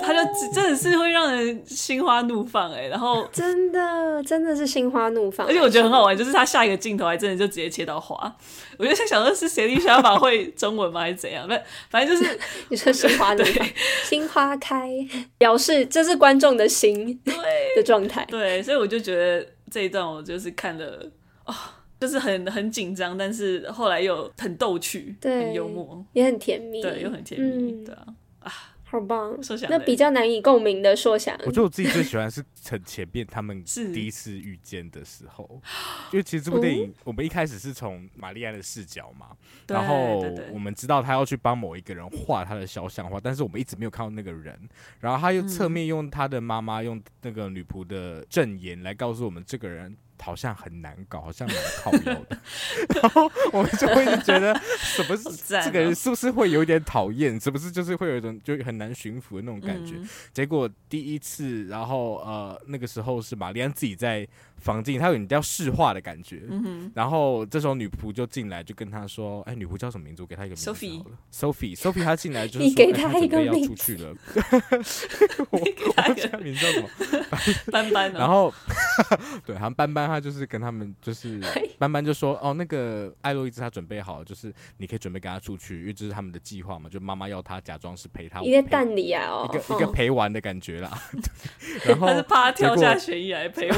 他就真的是会让人心花怒放哎，然后 *laughs* 真的真的是心花怒放，而且我觉得很好玩，就是他下一个镜头还真的就直接切到花，我就在想说是谁你想要把会中文吗还是怎样？反反正就是 *laughs* 你说心花怒放，心花开，表示这是观众的心对的状态，对，所以我就觉得这一段我就是看了啊。哦就是很很紧张，但是后来又很逗趣，对，很幽默，也很甜蜜，对，又很甜蜜，嗯、对啊，啊，好棒！那比较难以共鸣的说想，我觉得我自己最喜欢是很前面他们第一次遇见的时候，*gasps* 因为其实这部电影我们一开始是从玛丽安的视角嘛，嗯、然后我们知道他要去帮某一个人画他的肖像画，但是我们一直没有看到那个人，然后他又侧面用他的妈妈用那个女仆的证言来告诉我们这个人。好像很难搞，好像蛮靠腰的。*laughs* 然后我们就会觉得，什么是这个人是不是会有点讨厌？是不是就是会有一种就很难驯服的那种感觉？嗯、结果第一次，然后呃那个时候是玛丽安自己在房间，她有点要试话的感觉。嗯、然后这时候女仆就进来，就跟他说：“哎，女仆叫什么名字？我给她一个名字。Sophie，Sophie，Sophie，她进来就是说，*laughs* 给她一个准备要出去了。*laughs* 我我这个名字叫什么？*laughs* 斑斑。然后对，好像班班。他就是跟他们，就是班班就说哦，那个艾洛伊兹他准备好了，就是你可以准备跟他出去，因为这是他们的计划嘛。就妈妈要他假装是陪他，一个蛋里啊，哦，一个一个陪玩的感觉啦。然后他是怕他跳下悬崖来陪我。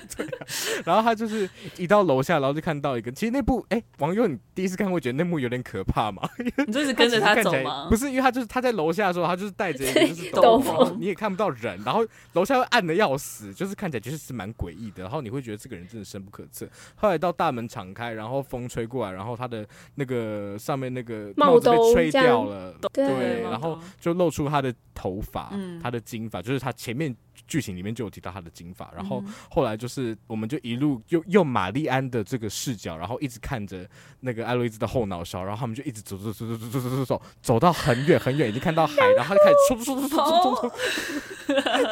*laughs* 对啊，然后他就是一到楼下，然后就看到一个，其实那部哎，网友你第一次看会觉得那幕有点可怕嘛？*laughs* 你就是跟着他走吗？不是，因为他就是他在楼下的时候，他就是带着一个就是斗篷，你也看不到人，然后楼下又暗的要死，就是看起来就是是蛮诡异的。然后你会。觉得这个人真的深不可测。后来到大门敞开，然后风吹过来，然后他的那个上面那个帽子被吹掉了，对，对，然后就露出他的头发，嗯、他的金发，就是他前面。剧情里面就有提到他的金发，然后后来就是我们就一路用用玛丽安的这个视角，然后一直看着那个艾洛伊兹的后脑勺，然后他们就一直走走走走走走走走走，走到很远很远，已经看到海，然后他就开始冲冲冲冲冲冲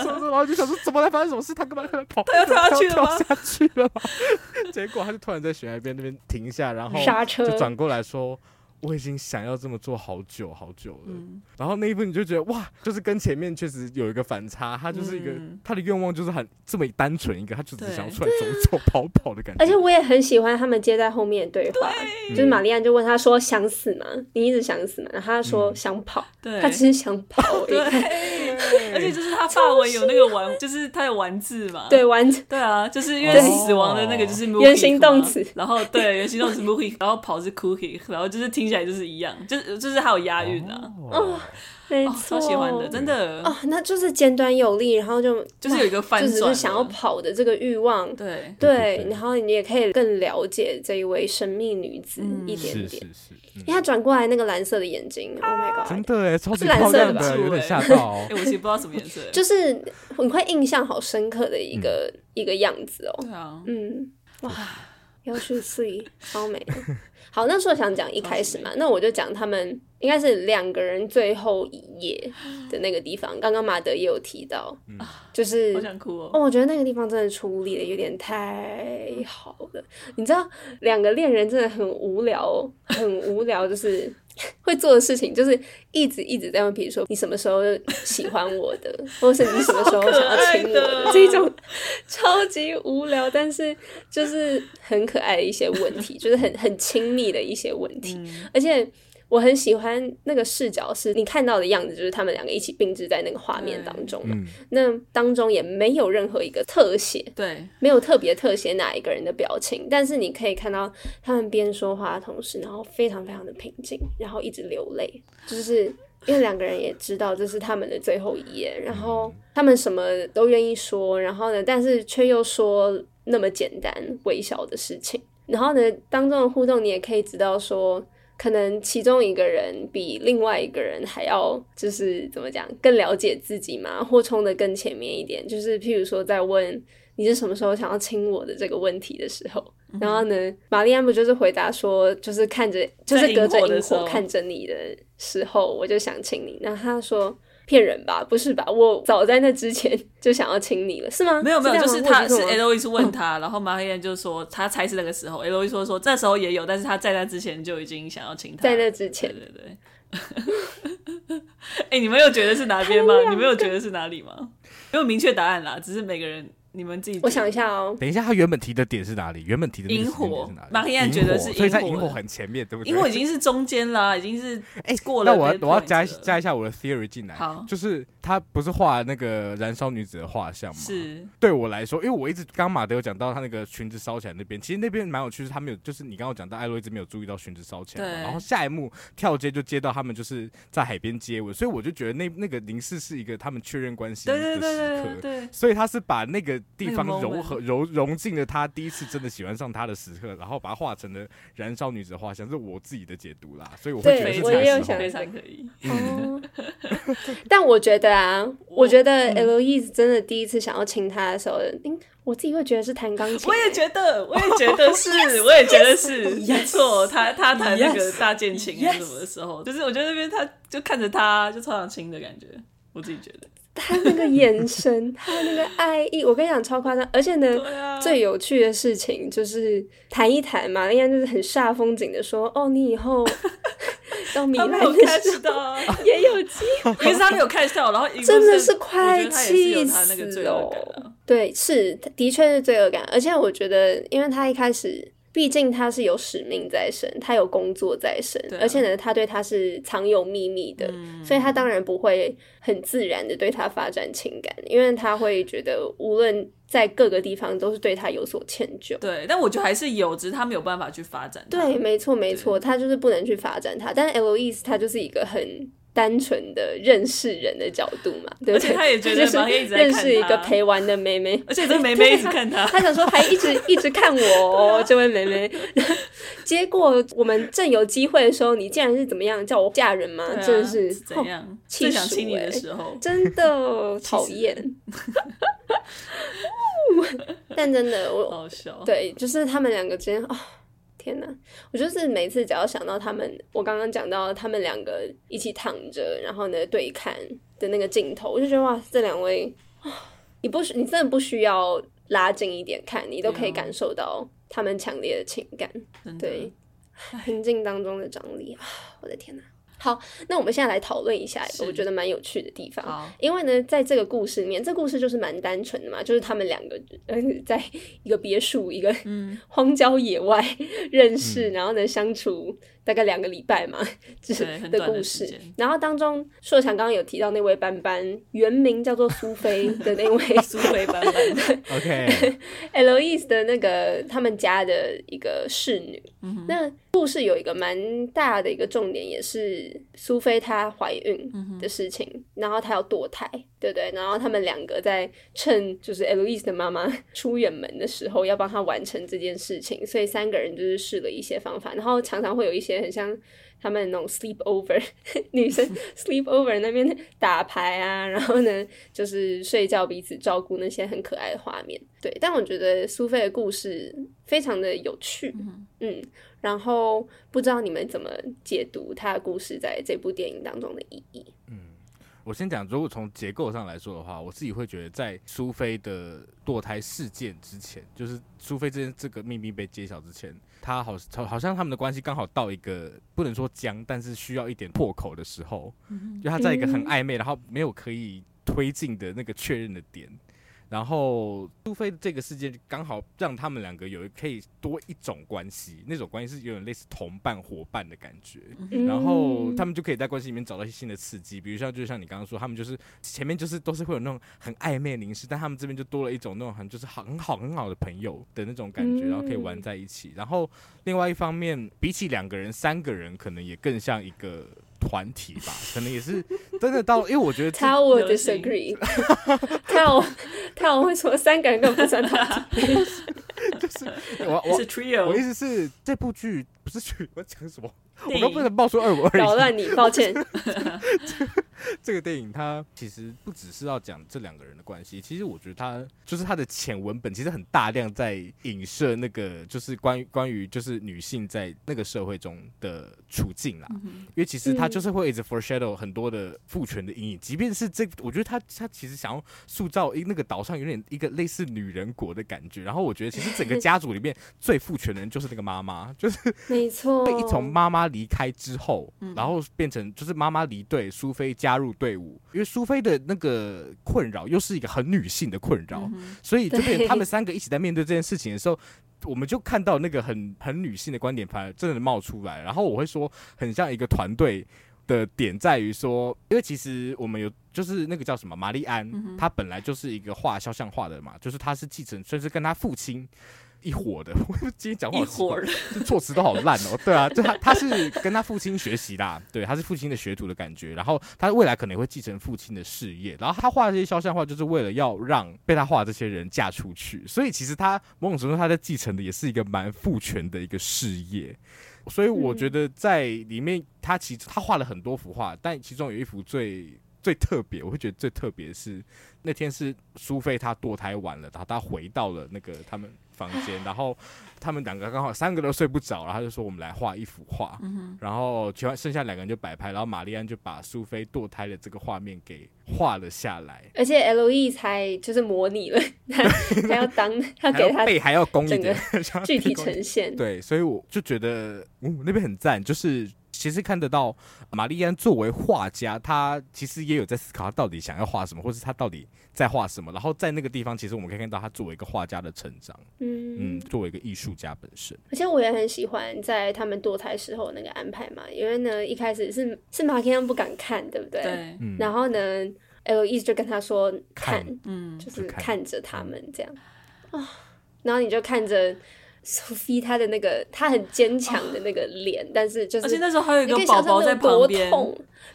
冲，然后就想说怎么来发生什么事？他干嘛在跑？他要跳下去了吗？跳下去了吗？结果他就突然在悬崖边那边停下，然后刹车，就转过来说。我已经想要这么做好久好久了，嗯、然后那一部你就觉得哇，就是跟前面确实有一个反差，他就是一个、嗯、他的愿望就是很这么单纯一个，他就只想要出来走走跑跑的感觉。而且我也很喜欢他们接在后面的对话，对。就是玛丽安就问他说想死吗？你一直想死吗？然后他说想跑，对。他只是想跑。对，*laughs* 而且就是他发文有那个玩，*laughs* 就是他有玩字嘛，对玩字，对啊，就是因为死亡的那个就是原形动词，然后对原形动词 movie，然后跑是 cookie，然后就是听。起来就是一样，就是就是还有押韵啊，哦，没错，超喜欢的，真的。哦，那就是简短有力，然后就就是有一个翻转，就是想要跑的这个欲望，对。对，然后你也可以更了解这一位神秘女子一点点，因为她转过来那个蓝色的眼睛，Oh my god，真的哎，超级漂亮的，有点吓到，哎，*laughs* 我其实不知道什么颜色，就是很快印象好深刻的一个一个样子哦，对啊，嗯，哇，要去睡，超美。*laughs* 好，那时候想讲一开始嘛，那我就讲他们应该是两个人最后一夜的那个地方。刚刚马德也有提到，嗯、就是好想哭哦，哦。我觉得那个地方真的处理的有点太好了。你知道，两个恋人真的很无聊，很无聊，就是。*laughs* 会做的事情就是一直一直在问，比如说你什么时候喜欢我的，或是你什么时候想要亲我的，这种超级无聊，但是就是很可爱的一些问题，就是很很亲密的一些问题，嗯、而且。我很喜欢那个视角，是你看到的样子，就是他们两个一起并置在那个画面当中嘛。嗯、那当中也没有任何一个特写，对，没有特别特写哪一个人的表情，但是你可以看到他们边说话的同时，然后非常非常的平静，然后一直流泪，就是因为两个人也知道这是他们的最后一页，然后他们什么都愿意说，然后呢，但是却又说那么简单微小的事情，然后呢，当中的互动你也可以知道说。可能其中一个人比另外一个人还要，就是怎么讲，更了解自己嘛，或冲得更前面一点。就是譬如说，在问你是什么时候想要亲我的这个问题的时候，嗯、然后呢，玛丽安不就是回答说，就是看着，就是隔着萤火看着你的时候，我就想亲你。然后他说。骗人吧？不是吧？我早在那之前 *laughs* 就想要亲你了，是吗？没有没有，就是他是 Eloise 问他，*laughs* 然后马黑燕就说他猜是那个时候。Eloise 说说这时候也有，但是他在那之前就已经想要亲他。在那之前，对对对。*laughs* 哎、欸，你们有觉得是哪边吗？你们有觉得是哪里吗？没有明确答案啦，只是每个人。你们自己，我想一下哦。等一下，他原本提的点是哪里？原本提的萤火，马黑暗觉得是萤火，所以在萤火很前面，对不对？萤火已经是中间了，已经是 *laughs* 哎过了。那我要我要加加一下我的 theory 进来，好，就是他不是画那个燃烧女子的画像吗？是，对我来说，因为我一直刚马德有讲到他那个裙子烧起来那边，其实那边蛮有趣，是他没有，就是你刚刚讲到艾洛一直没有注意到裙子烧起来，对。然后下一幕跳接就接到他们就是在海边接吻，所以我就觉得那那个凝视是一个他们确认关系的时刻，对，所以他是把那个地方融合融融进了他第一次真的喜欢上他的时刻，然后把它画成了燃烧女子的画像，是我自己的解读啦，所以我会觉得是我也有想非常可以。哦，*laughs* 但我觉得啊，我觉得 Eloise 真的第一次想要亲他的时候，嗯，我自己会觉得是弹钢琴。我也觉得，我也觉得是，*laughs* 我也觉得是，没错。他他弹那个大键琴啊什么的时候，就是我觉得那边他就看着他就超想亲的感觉，我自己觉得。他那个眼神，他那个爱意，我跟你讲超夸张。而且呢，啊、最有趣的事情就是谈一谈嘛，玛丽安就是很煞风景的说：“哦，你以后 *laughs* 到米兰的时候 *laughs* 也有机会。”可是他没有看到，然后 *laughs* 真的是快气死哦！对，是的确是罪恶感，而且我觉得，因为他一开始。毕竟他是有使命在身，他有工作在身，啊、而且呢，他对他是藏有秘密的，嗯、所以他当然不会很自然的对他发展情感，因为他会觉得无论在各个地方都是对他有所歉疚。对，但我觉得还是有，只是他没有办法去发展。对，没错，没错，他就是不能去发展他。但是 Eloise 他就是一个很。单纯的认识人的角度嘛，对不对？他也觉得盲爷一直在看他，认识一个陪玩的妹妹，而且这妹妹一直看他，*laughs* 他想说还一直 *laughs* 一直看我，哦，这位妹妹。*laughs* 结果我们正有机会的时候，你竟然是怎么样叫我嫁人吗？啊、真的是怎样？最想亲你的时候，真的讨厌。但真的我好笑，对，就是他们两个之间啊。天呐，我就是每次只要想到他们，我刚刚讲到他们两个一起躺着，然后呢对看的那个镜头，我就觉得哇，这两位啊，你不需，你真的不需要拉近一点看，你都可以感受到他们强烈的情感，对，平静当中的张力啊，我的天呐。好，那我们现在来讨论一下一个我觉得蛮有趣的地方。因为呢，在这个故事里面，这故事就是蛮单纯的嘛，就是他们两个呃，在一个别墅、一个荒郊野外 *laughs* 认识，嗯、然后呢相处。大概两个礼拜嘛，*laughs* 就是的故事。然后当中，硕强刚刚有提到那位班班，原名叫做苏菲的那位 *laughs* 苏菲班班。*laughs* OK，Eloise 的那个他们家的一个侍女。那故事有一个蛮大的一个重点，也是苏菲她怀孕的事情，然后她要堕胎，对对？然后他们两个在趁就是 Eloise 的妈妈出远门的时候，要帮她完成这件事情，所以三个人就是试了一些方法，然后常常会有一些。很像他们那种 sleep over *laughs* 女生 *laughs* sleep over 那边打牌啊，然后呢就是睡觉，彼此照顾那些很可爱的画面。对，但我觉得苏菲的故事非常的有趣，嗯，嗯，然后不知道你们怎么解读她的故事在这部电影当中的意义？嗯。我先讲，如果从结构上来说的话，我自己会觉得，在苏菲的堕胎事件之前，就是苏菲这件这个秘密被揭晓之前，他好好像他们的关系刚好到一个不能说僵，但是需要一点破口的时候，就他在一个很暧昧，然后没有可以推进的那个确认的点。然后苏菲这个事件刚好让他们两个有可以多一种关系，那种关系是有点类似同伴伙伴的感觉。嗯、然后他们就可以在关系里面找到一些新的刺激，比如像就像你刚刚说，他们就是前面就是都是会有那种很暧昧凝视，但他们这边就多了一种那种很就是很好很好的朋友的那种感觉，然后可以玩在一起。然后另外一方面，比起两个人，三个人可能也更像一个。团体吧，*laughs* 可能也是真的到，因为我觉得他我 disagree，*laughs* 他我他我会说三个人根本不算团体，*laughs* 就是我我 trio，我意思是这部剧不是剧，我讲什么？我都不能爆出二五二一，扰乱你，抱歉。*laughs* 这个电影它其实不只是要讲这两个人的关系，其实我觉得它就是它的浅文本其实很大量在影射那个就是关于关于就是女性在那个社会中的处境啦。嗯、因为其实它就是会一直 foreshadow 很多的父权的阴影，即便是这，我觉得他他其实想要塑造一那个岛上有点一个类似女人国的感觉。然后我觉得其实整个家族里面最父权的人就是那个妈妈，就是没错，被一从妈妈。离开之后，然后变成就是妈妈离队，苏菲加入队伍，因为苏菲的那个困扰又是一个很女性的困扰，嗯、所以就变他们三个一起在面对这件事情的时候，我们就看到那个很 *laughs* 很女性的观点，反而真的冒出来。然后我会说，很像一个团队的点在于说，因为其实我们有就是那个叫什么玛丽安，她、嗯、本来就是一个画肖像画的嘛，就是她是继承，甚至跟她父亲。一伙的，*laughs* 我今天讲话一伙的，这措辞都好烂哦。对啊，就他他是跟他父亲学习啦，对，他是父亲的学徒的感觉。然后他未来可能会继承父亲的事业。然后他画这些肖像画，就是为了要让被他画的这些人嫁出去。所以其实他某种程度他在继承的也是一个蛮父权的一个事业。所以我觉得在里面，他其实他画了很多幅画，但其中有一幅最最特别，我会觉得最特别是那天是苏菲她堕胎完了，然后她回到了那个他们房间，然后他们两个刚好三个都睡不着，然后他就说我们来画一幅画，嗯、然后其他剩下两个人就摆拍，然后玛丽安就把苏菲堕胎的这个画面给画了下来，而且 L.E 才就是模拟了，*laughs* *laughs* 他还要当他给他背还要攻一点，*laughs* 具体呈现，对，所以我就觉得，嗯，那边很赞，就是。其实看得到，玛丽安作为画家，他其实也有在思考他到底想要画什么，或是他到底在画什么。然后在那个地方，其实我们可以看到他作为一个画家的成长，嗯嗯，作为一个艺术家本身。而且我也很喜欢在他们堕胎时候那个安排嘛，因为呢一开始是是玛丽安不敢看，对不对？对。然后呢，Eloise 就跟他说看，嗯，就是看着他们这样啊，然后你就看着。Sophie 她的那个，她很坚强的那个脸，哦，但是就是，而且那时候还有一个宝宝在旁边，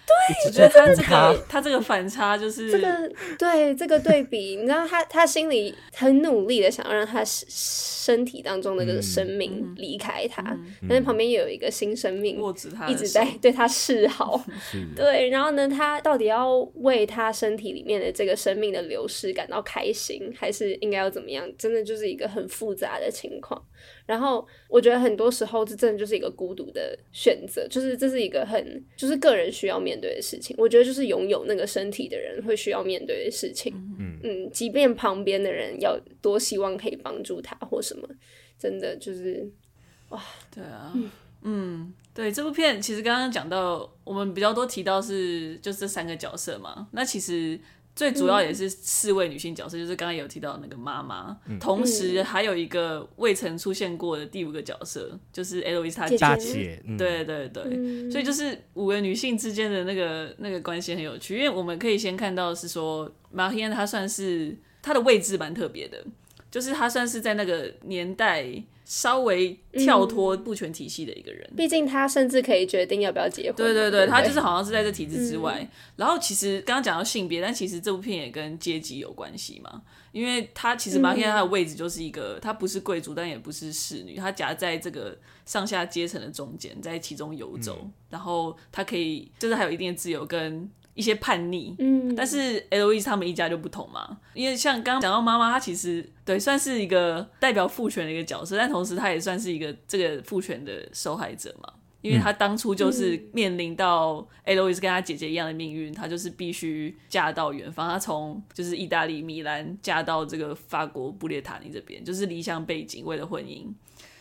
对，我觉得他这个他这个反差就是这个对这个对比，你知道他他心里很努力的想要让他身体当中的这个生命离开他，但是旁边又有一个新生命一直在对他示好，*laughs* 对，然后呢，他到底要为他身体里面的这个生命的流失感到开心，还是应该要怎么样？真的就是一个很复杂的情况。然后我觉得很多时候这真的就是一个孤独的选择，就是这是一个很就是个人需要面对的事情。我觉得就是拥有那个身体的人会需要面对的事情。嗯嗯，即便旁边的人要多希望可以帮助他或什么，真的就是哇，对啊，嗯，嗯对，这部片其实刚刚讲到我们比较多提到是就这三个角色嘛，那其实。最主要也是四位女性角色，嗯、就是刚刚有提到那个妈妈、嗯，同时还有一个未曾出现过的第五个角色，就是 Eloise 她姐姐。对对对、嗯，所以就是五个女性之间的那个那个关系很有趣，因为我们可以先看到是说，Marianne 她算是她的位置蛮特别的，就是她算是在那个年代。稍微跳脱不全体系的一个人，毕、嗯、竟他甚至可以决定要不要结婚。对对对，他就是好像是在这体制之外。嗯、然后其实刚刚讲到性别，但其实这部片也跟阶级有关系嘛，因为他其实马天他的位置就是一个，他不是贵族，但也不是侍女，他夹在这个上下阶层的中间，在其中游走、嗯，然后他可以就是还有一定的自由跟。一些叛逆，嗯，但是 Eloise 他们一家就不同嘛，因为像刚刚讲到妈妈，她其实对算是一个代表父权的一个角色，但同时她也算是一个这个父权的受害者嘛，因为她当初就是面临到 Eloise 跟她姐姐一样的命运，她就是必须嫁到远方，她从就是意大利米兰嫁到这个法国布列塔尼这边，就是离乡背景为了婚姻，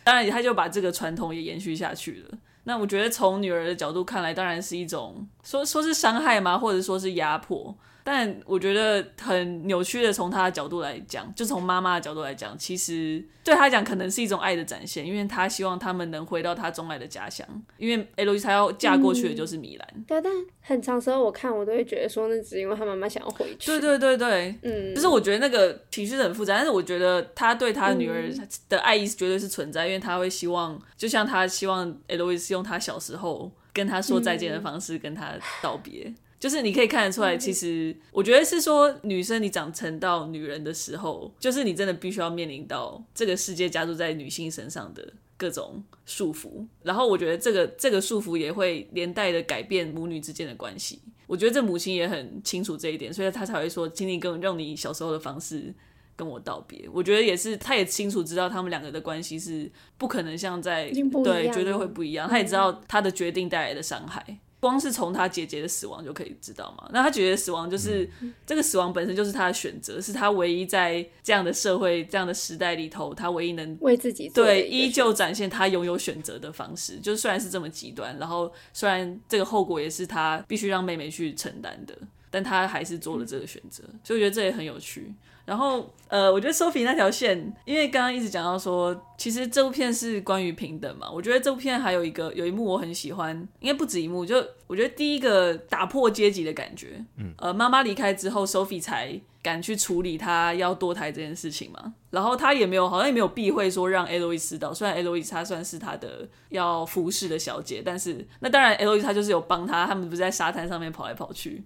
当然她就把这个传统也延续下去了。那我觉得从女儿的角度看来，当然是一种说说是伤害吗，或者说是压迫。但我觉得很扭曲的，从他的角度来讲，就从妈妈的角度来讲，其实对他讲可能是一种爱的展现，因为他希望他们能回到他钟爱的家乡。因为 Eloise 她要嫁过去的就是米兰。对、嗯，但很长时候我看我都会觉得说，那只因为他妈妈想要回去。对对对对，嗯，就是我觉得那个情绪很复杂，但是我觉得他对他女儿的爱意是绝对是存在，因为他会希望，就像他希望 Eloise 用他小时候跟他说再见的方式跟他道别。嗯就是你可以看得出来，其实我觉得是说，女生你长成到女人的时候，就是你真的必须要面临到这个世界加注在女性身上的各种束缚。然后我觉得这个这个束缚也会连带的改变母女之间的关系。我觉得这母亲也很清楚这一点，所以她才会说，请你跟用你小时候的方式跟我道别。我觉得也是，她也清楚知道他们两个的关系是不可能像在对绝对会不一样。她也知道她的决定带来的伤害。光是从他姐姐的死亡就可以知道嘛？那他姐姐的死亡就是、嗯、这个死亡本身就是他的选择，是他唯一在这样的社会、这样的时代里头，他唯一能为自己对依旧展现他拥有选择的方式。就是虽然是这么极端，然后虽然这个后果也是他必须让妹妹去承担的。但他还是做了这个选择，所以我觉得这也很有趣。然后，呃，我觉得 Sophie 那条线，因为刚刚一直讲到说，其实这部片是关于平等嘛。我觉得这部片还有一个有一幕我很喜欢，应该不止一幕，就我觉得第一个打破阶级的感觉，嗯，呃，妈妈离开之后，Sophie 才敢去处理她要堕胎这件事情嘛。然后她也没有，好像也没有避讳说让 Eloise 知道，虽然 Eloise 她算是她的要服侍的小姐，但是那当然 Eloise 她就是有帮她，他们不是在沙滩上面跑来跑去，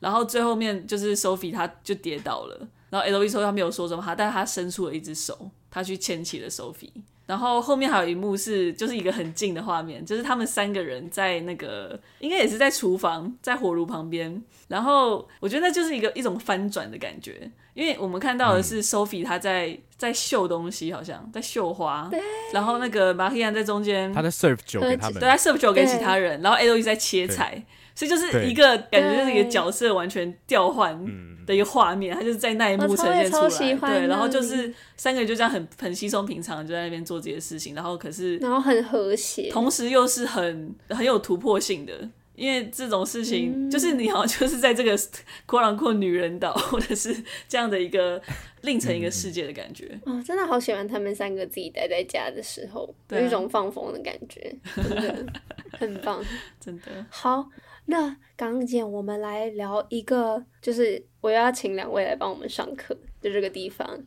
然后最后面就是 Sophie 她就跌倒了。然后 Eloise 说他没有说什么，他但是他伸出了一只手，他去牵起了 Sophie。然后后面还有一幕是，就是一个很近的画面，就是他们三个人在那个应该也是在厨房，在火炉旁边。然后我觉得那就是一个一种翻转的感觉，因为我们看到的是 Sophie 他在在绣东西，好像在绣花。对。然后那个 Marie-Anne 在中间，他在 serve 酒给他们，对，他 serve 酒给其他人。然后 Eloise 在切菜。所以就是一个感觉，就是一个角色完全调换的一个画面，他就是在那一幕呈现出来，对，然后就是三个人就这样很很稀松平常就在那边做这些事情，然后可是然后很和谐，同时又是很很有突破性的，因为这种事情就是你好像就是在这个阔朗阔女人岛，*laughs* 或者是这样的一个另成一个世界的感觉。哦，真的好喜欢他们三个自己待在家的时候，有一种放风的感觉，真的很棒，*laughs* 真的。好。那刚姐，我们来聊一个，就是我要请两位来帮我们上课的这个地方。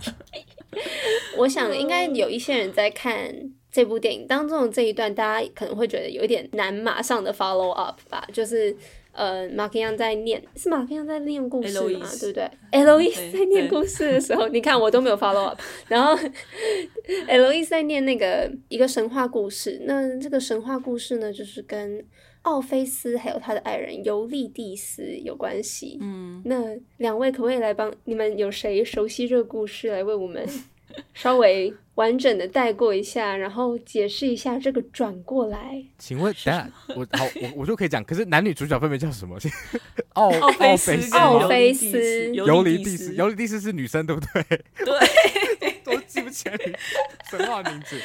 *laughs* 我想应该有一些人在看这部电影当中的这一段，大家可能会觉得有一点难马上的 follow up 吧。就是呃，马克杨在念，是马克杨在念故事吗？Eloise. 对不对？Eloise 在念故事的时候，你看我都没有 follow up。*laughs* 然后 Eloise 在念那个一个神话故事，那这个神话故事呢，就是跟奥菲斯还有他的爱人尤利蒂斯有关系。嗯，那两位可不可以来帮你们？有谁熟悉这个故事，来为我们 *laughs* 稍微完整的带过一下，然后解释一下这个转过来？请问，等下我好，我我就可以讲。可是男女主角分别叫什么？*laughs* *laughs* 奥奥菲斯、奥菲斯、尤利蒂斯、尤利蒂斯是女生，对不对？对。对不起来神话名字，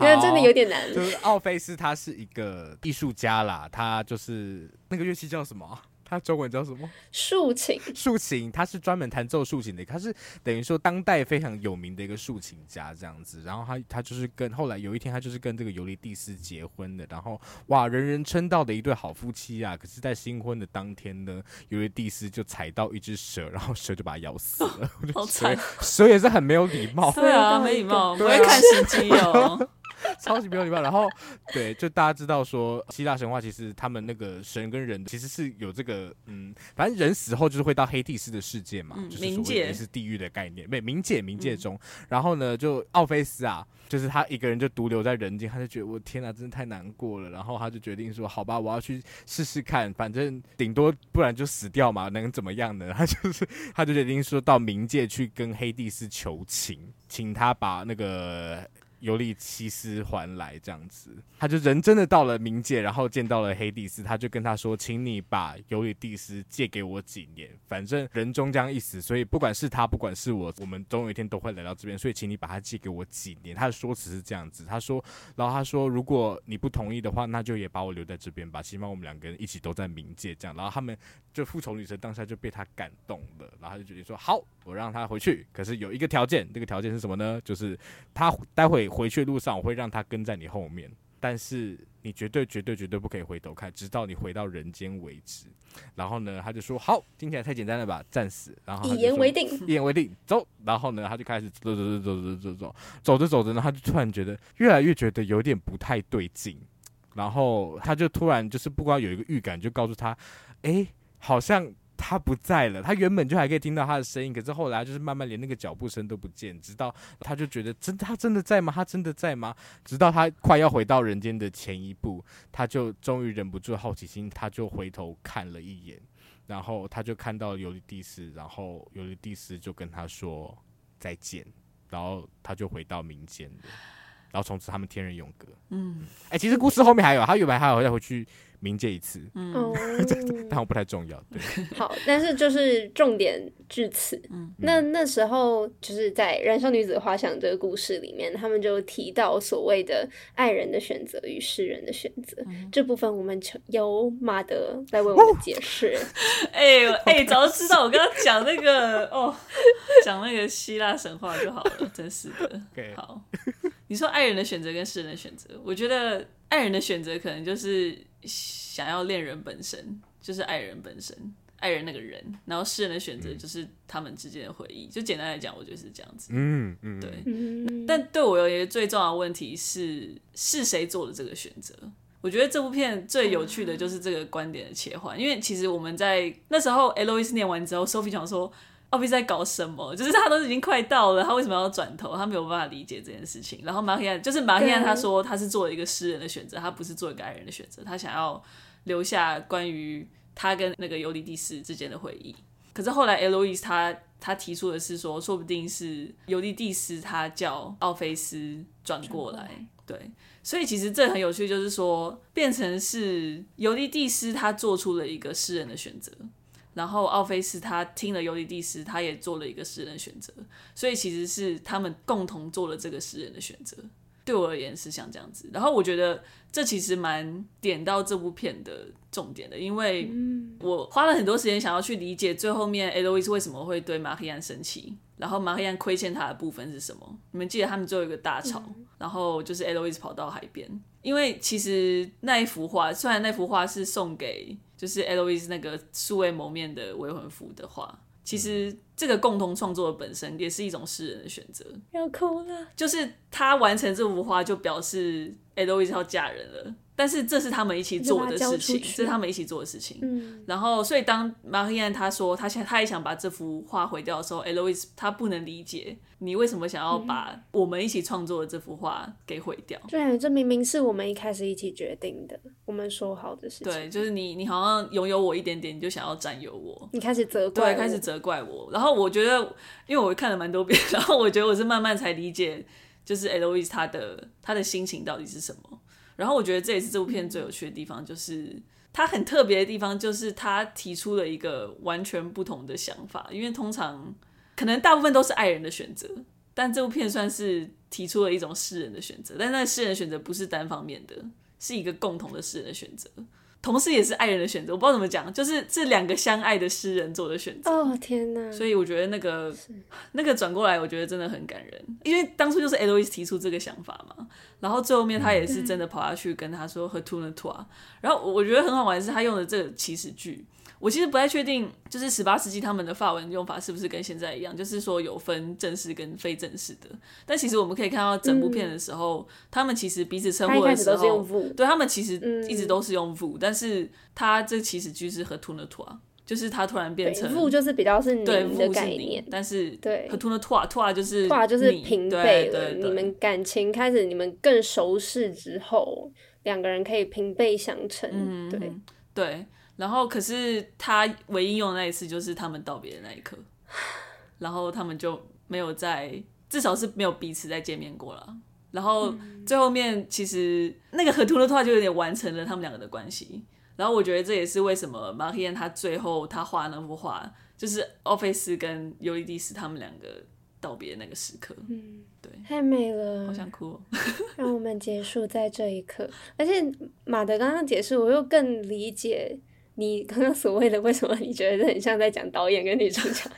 因为真的有点难。就是奥菲斯，他是一个艺术家啦，他就是那个乐器叫什么？他中文叫什么？竖琴。竖琴，他是专门弹奏竖琴的，他是等于说当代非常有名的一个竖琴家这样子。然后他他就是跟后来有一天，他就是跟这个尤利蒂斯结婚的。然后哇，人人称道的一对好夫妻啊！可是，在新婚的当天呢，尤利蒂斯就踩到一只蛇，然后蛇就把他咬死了。*laughs* 好惨，*laughs* 蛇也是很没有礼貌。对啊，没礼貌，不会看时机哦。*laughs* 超级没有礼貌，然后 *laughs* 对，就大家知道说，希腊神话其实他们那个神跟人其实是有这个，嗯，反正人死后就是会到黑帝斯的世界嘛，嗯、就是所谓的是地狱的概念，没冥界冥界中，嗯、然后呢，就奥菲斯啊，就是他一个人就独留在人间，他就觉得我天哪，真的太难过了，然后他就决定说，好吧，我要去试试看，反正顶多不然就死掉嘛，能怎么样呢？他就是他就决定说到冥界去跟黑帝斯求情，请他把那个。尤利西斯还来这样子，他就人真的到了冥界，然后见到了黑帝斯，他就跟他说：“请你把尤利蒂斯借给我几年，反正人终将一死，所以不管是他，不管是我，我们总有一天都会来到这边，所以请你把他借给我几年。”他的说辞是这样子，他说，然后他说：“如果你不同意的话，那就也把我留在这边吧，起码我们两个人一起都在冥界这样。”然后他们就复仇女神当下就被他感动了，然后他就决定说：“好，我让他回去，可是有一个条件，这个条件是什么呢？就是他待会。”回去的路上，我会让他跟在你后面，但是你绝对、绝对、绝对不可以回头看，直到你回到人间为止。然后呢，他就说：“好，听起来太简单了吧，战死。”然后一言为定，一言为定，走。然后呢，他就开始走走走走走走走，走着走着呢，他就突然觉得越来越觉得有点不太对劲。然后他就突然就是不光有一个预感，就告诉他：“哎，好像。”他不在了，他原本就还可以听到他的声音，可是后来就是慢慢连那个脚步声都不见，直到他就觉得真他真的在吗？他真的在吗？直到他快要回到人间的前一步，他就终于忍不住好奇心，他就回头看了一眼，然后他就看到尤利蒂斯，然后尤利蒂斯就跟他说再见，然后他就回到民间了。然后从此他们天人永隔。嗯，哎、欸，其实故事后面还有，他原本还有再回去。冥界一次，嗯，*laughs* 但我不太重要。对，*laughs* 好，但是就是重点至此。嗯，那那时候就是在《燃烧女子的画像》这个故事里面，他们就提到所谓的爱人的选择与世人的选择、嗯、这部分，我们由马德来为我们解释。*laughs* 哎哎、欸欸，早知道我刚刚讲那个哦，讲那个希腊神话就好了，真是的。Okay. 好，你说爱人的选择跟世人的选择，我觉得爱人的选择可能就是。想要恋人本身就是爱人本身，爱人那个人，然后世人的选择就是他们之间的回忆。嗯、就简单来讲，我觉得是这样子。嗯嗯，对。嗯、但对我而言，最重要的问题是是谁做的这个选择？我觉得这部片最有趣的就是这个观点的切换，嗯、因为其实我们在那时候 Eloise 念完之后，Sophie 讲说。奥菲在搞什么？就是他都已经快到了，他为什么要转头？他没有办法理解这件事情。然后马黑亚就是马黑亚，他说他是做了一个诗人的选择，他不是做一个爱人的选择。他想要留下关于他跟那个尤里蒂斯之间的回忆。可是后来 Eloise 他他提出的是说，说不定是尤利蒂斯他叫奥菲斯转过来。对，所以其实这很有趣，就是说变成是尤利蒂斯他做出了一个诗人的选择。然后奥菲斯他听了尤里蒂斯，他也做了一个诗人选择，所以其实是他们共同做了这个诗人的选择。对我而言是像这样子，然后我觉得这其实蛮点到这部片的重点的，因为我花了很多时间想要去理解最后面 Eloise 为什么会对马黑安生气，然后马黑安亏欠他的部分是什么？你们记得他们最后一个大吵，然后就是 Eloise 跑到海边，因为其实那一幅画，虽然那幅画是送给。就是 Eloise 那个素未谋面的未婚夫的画，其实这个共同创作的本身也是一种诗人的选择。要哭了，就是他完成这幅画，就表示 Eloise 要嫁人了。但是这是他们一起做的事情，这是他们一起做的事情。嗯，然后所以当马黑安他说他想他也想把这幅画毁掉的时候，Eloise 他不能理解你为什么想要把我们一起创作的这幅画给毁掉。对、嗯，这明明是我们一开始一起决定的，我们说好的事情。对，就是你你好像拥有我一点点，你就想要占有我，你开始责怪，对，开始责怪我。然后我觉得，因为我看了蛮多遍，*laughs* 然后我觉得我是慢慢才理解，就是 Eloise 他的他的心情到底是什么。然后我觉得这也是这部片最有趣的地方，就是它很特别的地方，就是它提出了一个完全不同的想法。因为通常可能大部分都是爱人的选择，但这部片算是提出了一种世人的选择。但那世人的选择不是单方面的，是一个共同的世人的选择。同时也是爱人的选择，我不知道怎么讲，就是这两个相爱的诗人做的选择。哦天哪！所以我觉得那个那个转过来，我觉得真的很感人，因为当初就是 Eloise 提出这个想法嘛，然后最后面他也是真的跑下去跟他说 “retourne toi”，然后我觉得很好玩的是他用的这个祈使句。我其实不太确定，就是十八世纪他们的法文用法是不是跟现在一样，就是说有分正式跟非正式的。但其实我们可以看到整部片的时候，嗯、他们其实彼此称呼的时候，对他们其实一直都是用嗯、但是他这其实句是 retourne toi，就是他突然变成 vous 就是比较是你的概念，但是对 retourne toi，toi 就是 toi 就是平辈了，你们感情开始你们更熟识之后，两个人可以平辈相称，嗯、对对。然后，可是他唯一用的那一次就是他们道别的那一刻，然后他们就没有再，至少是没有彼此再见面过了。然后最后面其实那个 *laughs* retourne toi 就有点完成了他们两个的关系。然后我觉得这也是为什么马黑燕他最后他画那幅画，就是奥菲斯跟尤里蒂斯他们两个道别的那个时刻。嗯，对，太美了，好想哭哦。*laughs* 让我们结束在这一刻。而且马德刚刚解释，我又更理解。你刚刚所谓的为什么你觉得很像在讲导演跟女主角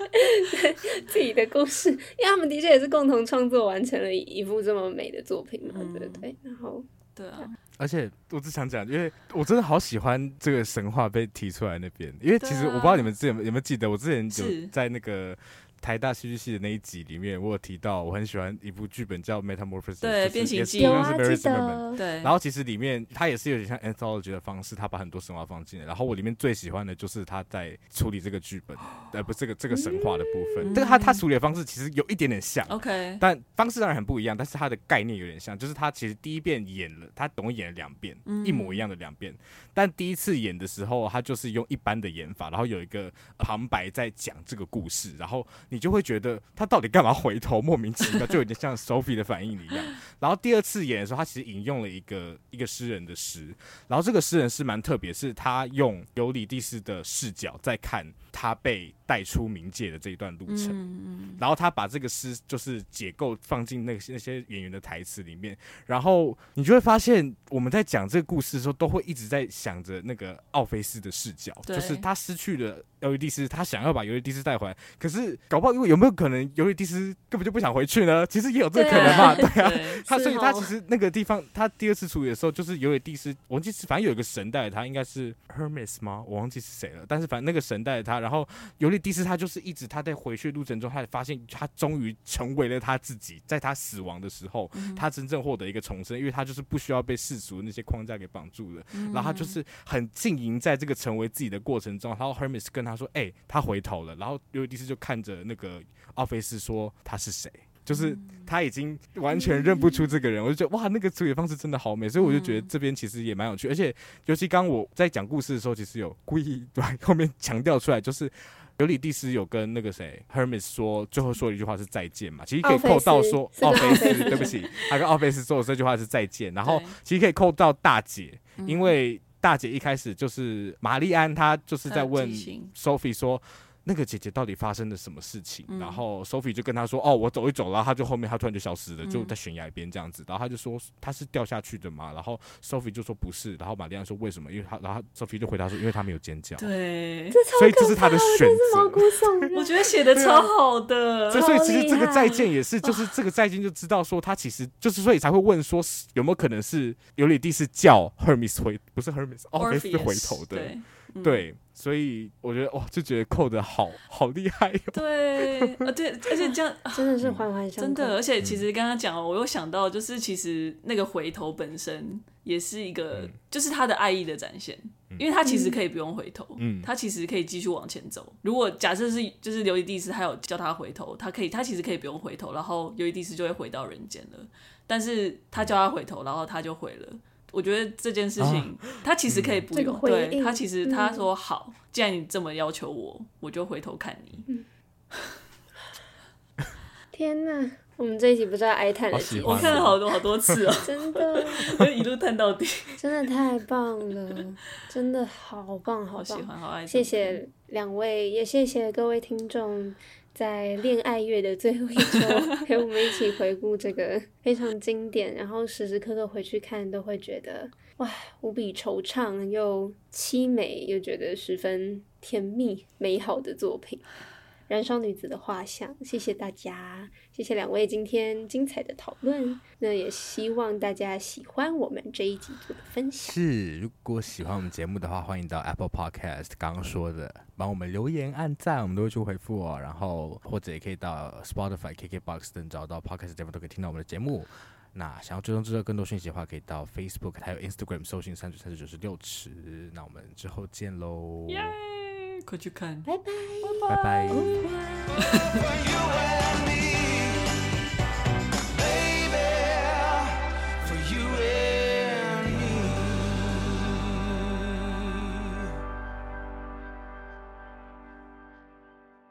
自己的故事？因为他们的确也是共同创作完成了一部这么美的作品嘛，对不对？然后，对啊，而且我只想讲，因为我真的好喜欢这个神话被提出来那边，因为其实我不知道你们之前有没有记得，我之前有在那个。台大戏剧系的那一集里面，我有提到我很喜欢一部剧本叫《Metamorphosis》，对，变形记，有啊，记得。对。然后其实里面它也是有点像 anthology 的方式，它把很多神话放进来。然后我里面最喜欢的就是他在处理这个剧本，呃，不是这个这个神话的部分。但是他他处理的方式其实有一点点像，OK，但方式当然很不一样。但是他的概念有点像，就是他其实第一遍演了，他总共演了两遍，一模一样的两遍。但第一次演的时候，他就是用一般的演法，然后有一个旁白在讲这个故事，然后你就会觉得。他到底干嘛回头？莫名其妙，就有点像 Sophie 的反应一样。然后第二次演的时候，他其实引用了一个一个诗人的诗，然后这个诗人是蛮特别，是他用尤里蒂斯的视角在看他被带出冥界的这一段路程，嗯、然后他把这个诗就是解构放进那些那些演员的台词里面，然后你就会发现我们在讲这个故事的时候，都会一直在想着那个奥菲斯的视角，就是他失去了尤里蒂斯，他想要把尤里蒂斯带回来，可是搞不好因为有没有可能尤里蒂斯根本就不想回去呢？其实也有这个可能嘛，对啊。*laughs* 他所以，他其实那个地方，他第二次处理的时候，就是尤里蒂斯，我忘记是反正有一个神带他，应该是 Hermes 吗？我忘记是谁了。但是反正那个神带他，然后尤里蒂斯他就是一直他在回去的路程中，他发现他终于成为了他自己，在他死亡的时候，嗯、他真正获得一个重生，因为他就是不需要被世俗那些框架给绑住了。嗯、然后他就是很经营在这个成为自己的过程中。然后 Hermes 跟他说：“哎、欸，他回头了。”然后尤里蒂斯就看着那个奥菲斯说：“他是谁？”就是他已经完全认不出这个人，我就觉得哇，那个处理方式真的好美，所以我就觉得这边其实也蛮有趣，而且尤其刚我在讲故事的时候，其实有故意对后面强调出来，就是尤里蒂斯有跟那个谁 Hermes 说，最后说一句话是再见嘛，其实可以扣到说奥菲斯，对不起，他跟奥菲斯说的这句话是再见，然后其实可以扣到大姐，因为大姐一开始就是玛丽安，她就是在问 Sophie 说。那个姐姐到底发生了什么事情？嗯、然后 Sophie 就跟他说：“哦，我走一走，然后他就后面他突然就消失了，嗯、就在悬崖边这样子。”然后他就说：“他是掉下去的嘛？”然后 Sophie 就说：“不是。”然后玛丽安说：“为什么？”因为他，然后 Sophie 就回答说：“因为他没有尖叫。”对，所以这是他的选择。我觉得写的超好的。所以，所以其实这个再见也是，就是这个再见就知道说他其实就是，所以才会问说有没有可能是尤里蒂是叫 Hermes 回，不是 Hermes，哦，菲斯回头的。对。嗯、对，所以我觉得哇，就觉得扣的好好厉害哟、喔。*laughs* 对，啊对，而且这样 *laughs* 真的是环环相扣。真的，而且其实刚刚讲，我又想到，就是其实那个回头本身也是一个，嗯、就是他的爱意的展现，嗯、因为他其实可以不用回头，嗯，他其实可以继续往前走。如果假设是就是尤里蒂斯，他有叫他回头，他可以，他其实可以不用回头，然后尤里蒂斯就会回到人间了。但是他叫他回头，然后他就回了。我觉得这件事情，他其实可以不用。对，他其实他说好，既然你这么要求我，我就回头看你。*laughs* 天哪，我们这一集不知道哀叹了几，我看了好多好多次哦，真的，就一路叹到底，*laughs* 真的太棒了，真的好棒，好喜欢，好爱。谢谢两位，也谢谢各位听众。在恋爱月的最后一周，*laughs* 陪我们一起回顾这个非常经典，然后时时刻刻回去看都会觉得哇，无比惆怅又凄美，又觉得十分甜蜜美好的作品。燃烧女子的画像，谢谢大家，谢谢两位今天精彩的讨论。那也希望大家喜欢我们这一集做的分享。是，如果喜欢我们节目的话，欢迎到 Apple Podcast 刚刚说的，帮我们留言、按赞，我们都会去回复哦。然后或者也可以到 Spotify、KKBox 等找到 Podcast 地方都可以听到我们的节目。那想要追踪知道更多讯息的话，可以到 Facebook 还有 Instagram 搜寻三九三九九十六尺。那我们之后见喽。Yeah! 快去看！拜拜，拜拜。